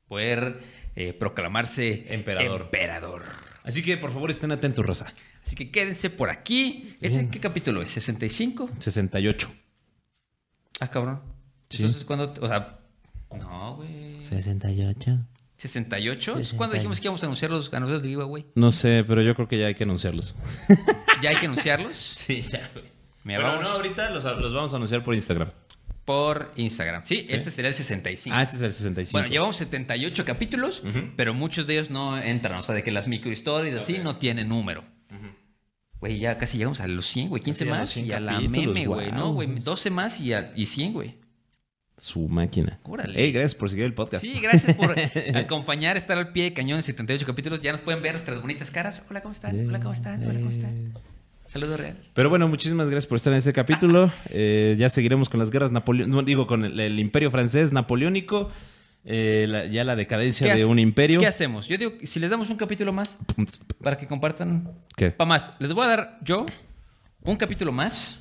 poder eh, proclamarse Emperador. emperador. Así que por favor estén atentos, Rosa. Así que quédense por aquí. ¿Este qué capítulo es? ¿65? 68. Ah, cabrón. Sí. Entonces, ¿cuándo? O sea, no, güey. 68. ¿68? Entonces, ¿Cuándo dijimos que íbamos a anunciar los ganadores de giveaway? No sé, pero yo creo que ya hay que anunciarlos. ¿Ya hay que anunciarlos? Sí, ya, güey. Pero vamos no, ahorita los, los vamos a anunciar por Instagram. por Instagram. Sí, este sería el 65. Ah, este es el 65. Bueno, llevamos 78 capítulos, pero muchos de ellos no entran. O sea, de que las microhistorias así no tienen número. Güey, ya casi llegamos a los 100, güey. 15 Casi a los más 100 y a la meme, güey. No, güey. 12 más y, a, y 100, güey. Su máquina. Órale. Ey, gracias por seguir el podcast. Sí, gracias por acompañar, estar al pie de cañón en 78 capítulos. Ya nos pueden ver nuestras bonitas caras. Hola, ¿cómo están? Hola, ¿cómo están? Hola, ¿cómo están? Saludo real. Pero bueno, muchísimas gracias por estar en este capítulo. Eh, ya seguiremos con las guerras napoleónicas, digo, con el, el imperio francés napoleónico. eh, la- ya la decadencia de un imperio. ¿Qué hacemos? Yo digo, si les damos un capítulo más para que compartan. ¿Qué? Pa' más. Les voy a dar yo un capítulo más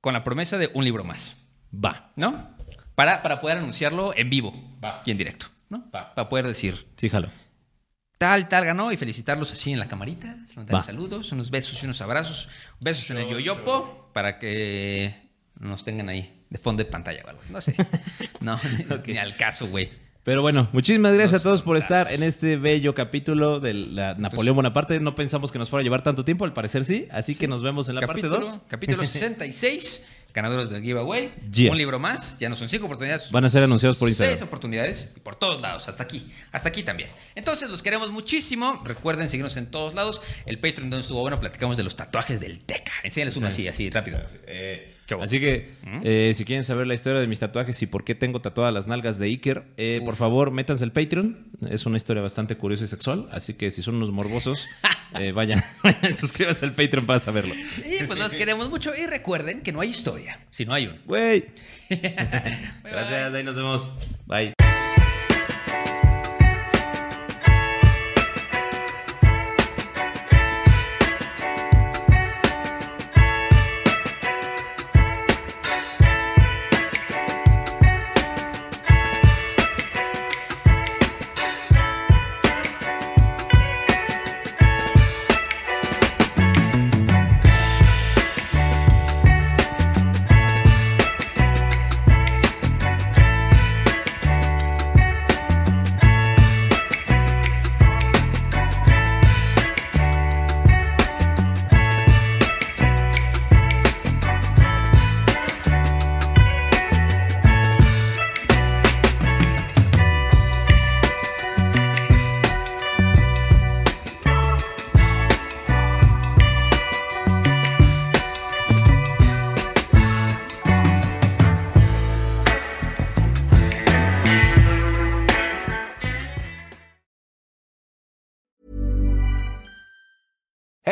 con la promesa de un libro más. Va. ¿No? Para, para poder anunciarlo en vivo Va. y en directo. ¿no? Va. Para poder decir, Sí, jalo. tal, tal ganó y felicitarlos así en la camarita, saludos, unos besos y unos abrazos, besos en el yoyopo para que nos tengan ahí de fondo de pantalla o algo. No sé. No, ni, ni al caso, güey. Pero bueno, muchísimas gracias a todos por estar en este bello capítulo de la Napoleón Bonaparte. No pensamos que nos fuera a llevar tanto tiempo, al parecer sí. Así que nos vemos en la capítulo, parte 2. Capítulo 66, ganadores del giveaway. Yeah. Un libro más, ya no son cinco oportunidades. Van a ser anunciados por Instagram. Seis oportunidades y por todos lados, hasta aquí, hasta aquí también. Entonces los queremos muchísimo. Recuerden seguirnos en todos lados. El Patreon donde estuvo bueno, platicamos de los tatuajes del Teca. Enséñales uno así, así, rápido. Bueno. Así que, eh, si quieren saber la historia de mis tatuajes y por qué tengo tatuadas las nalgas de Iker, eh, por favor, métanse al Patreon. Es una historia bastante curiosa y sexual. Así que si son unos morbosos, eh, vayan, vayan, suscríbanse al Patreon para saberlo. Y pues nos queremos mucho. Y recuerden que no hay historia, si no hay un. Güey. Gracias, ahí nos vemos. Bye.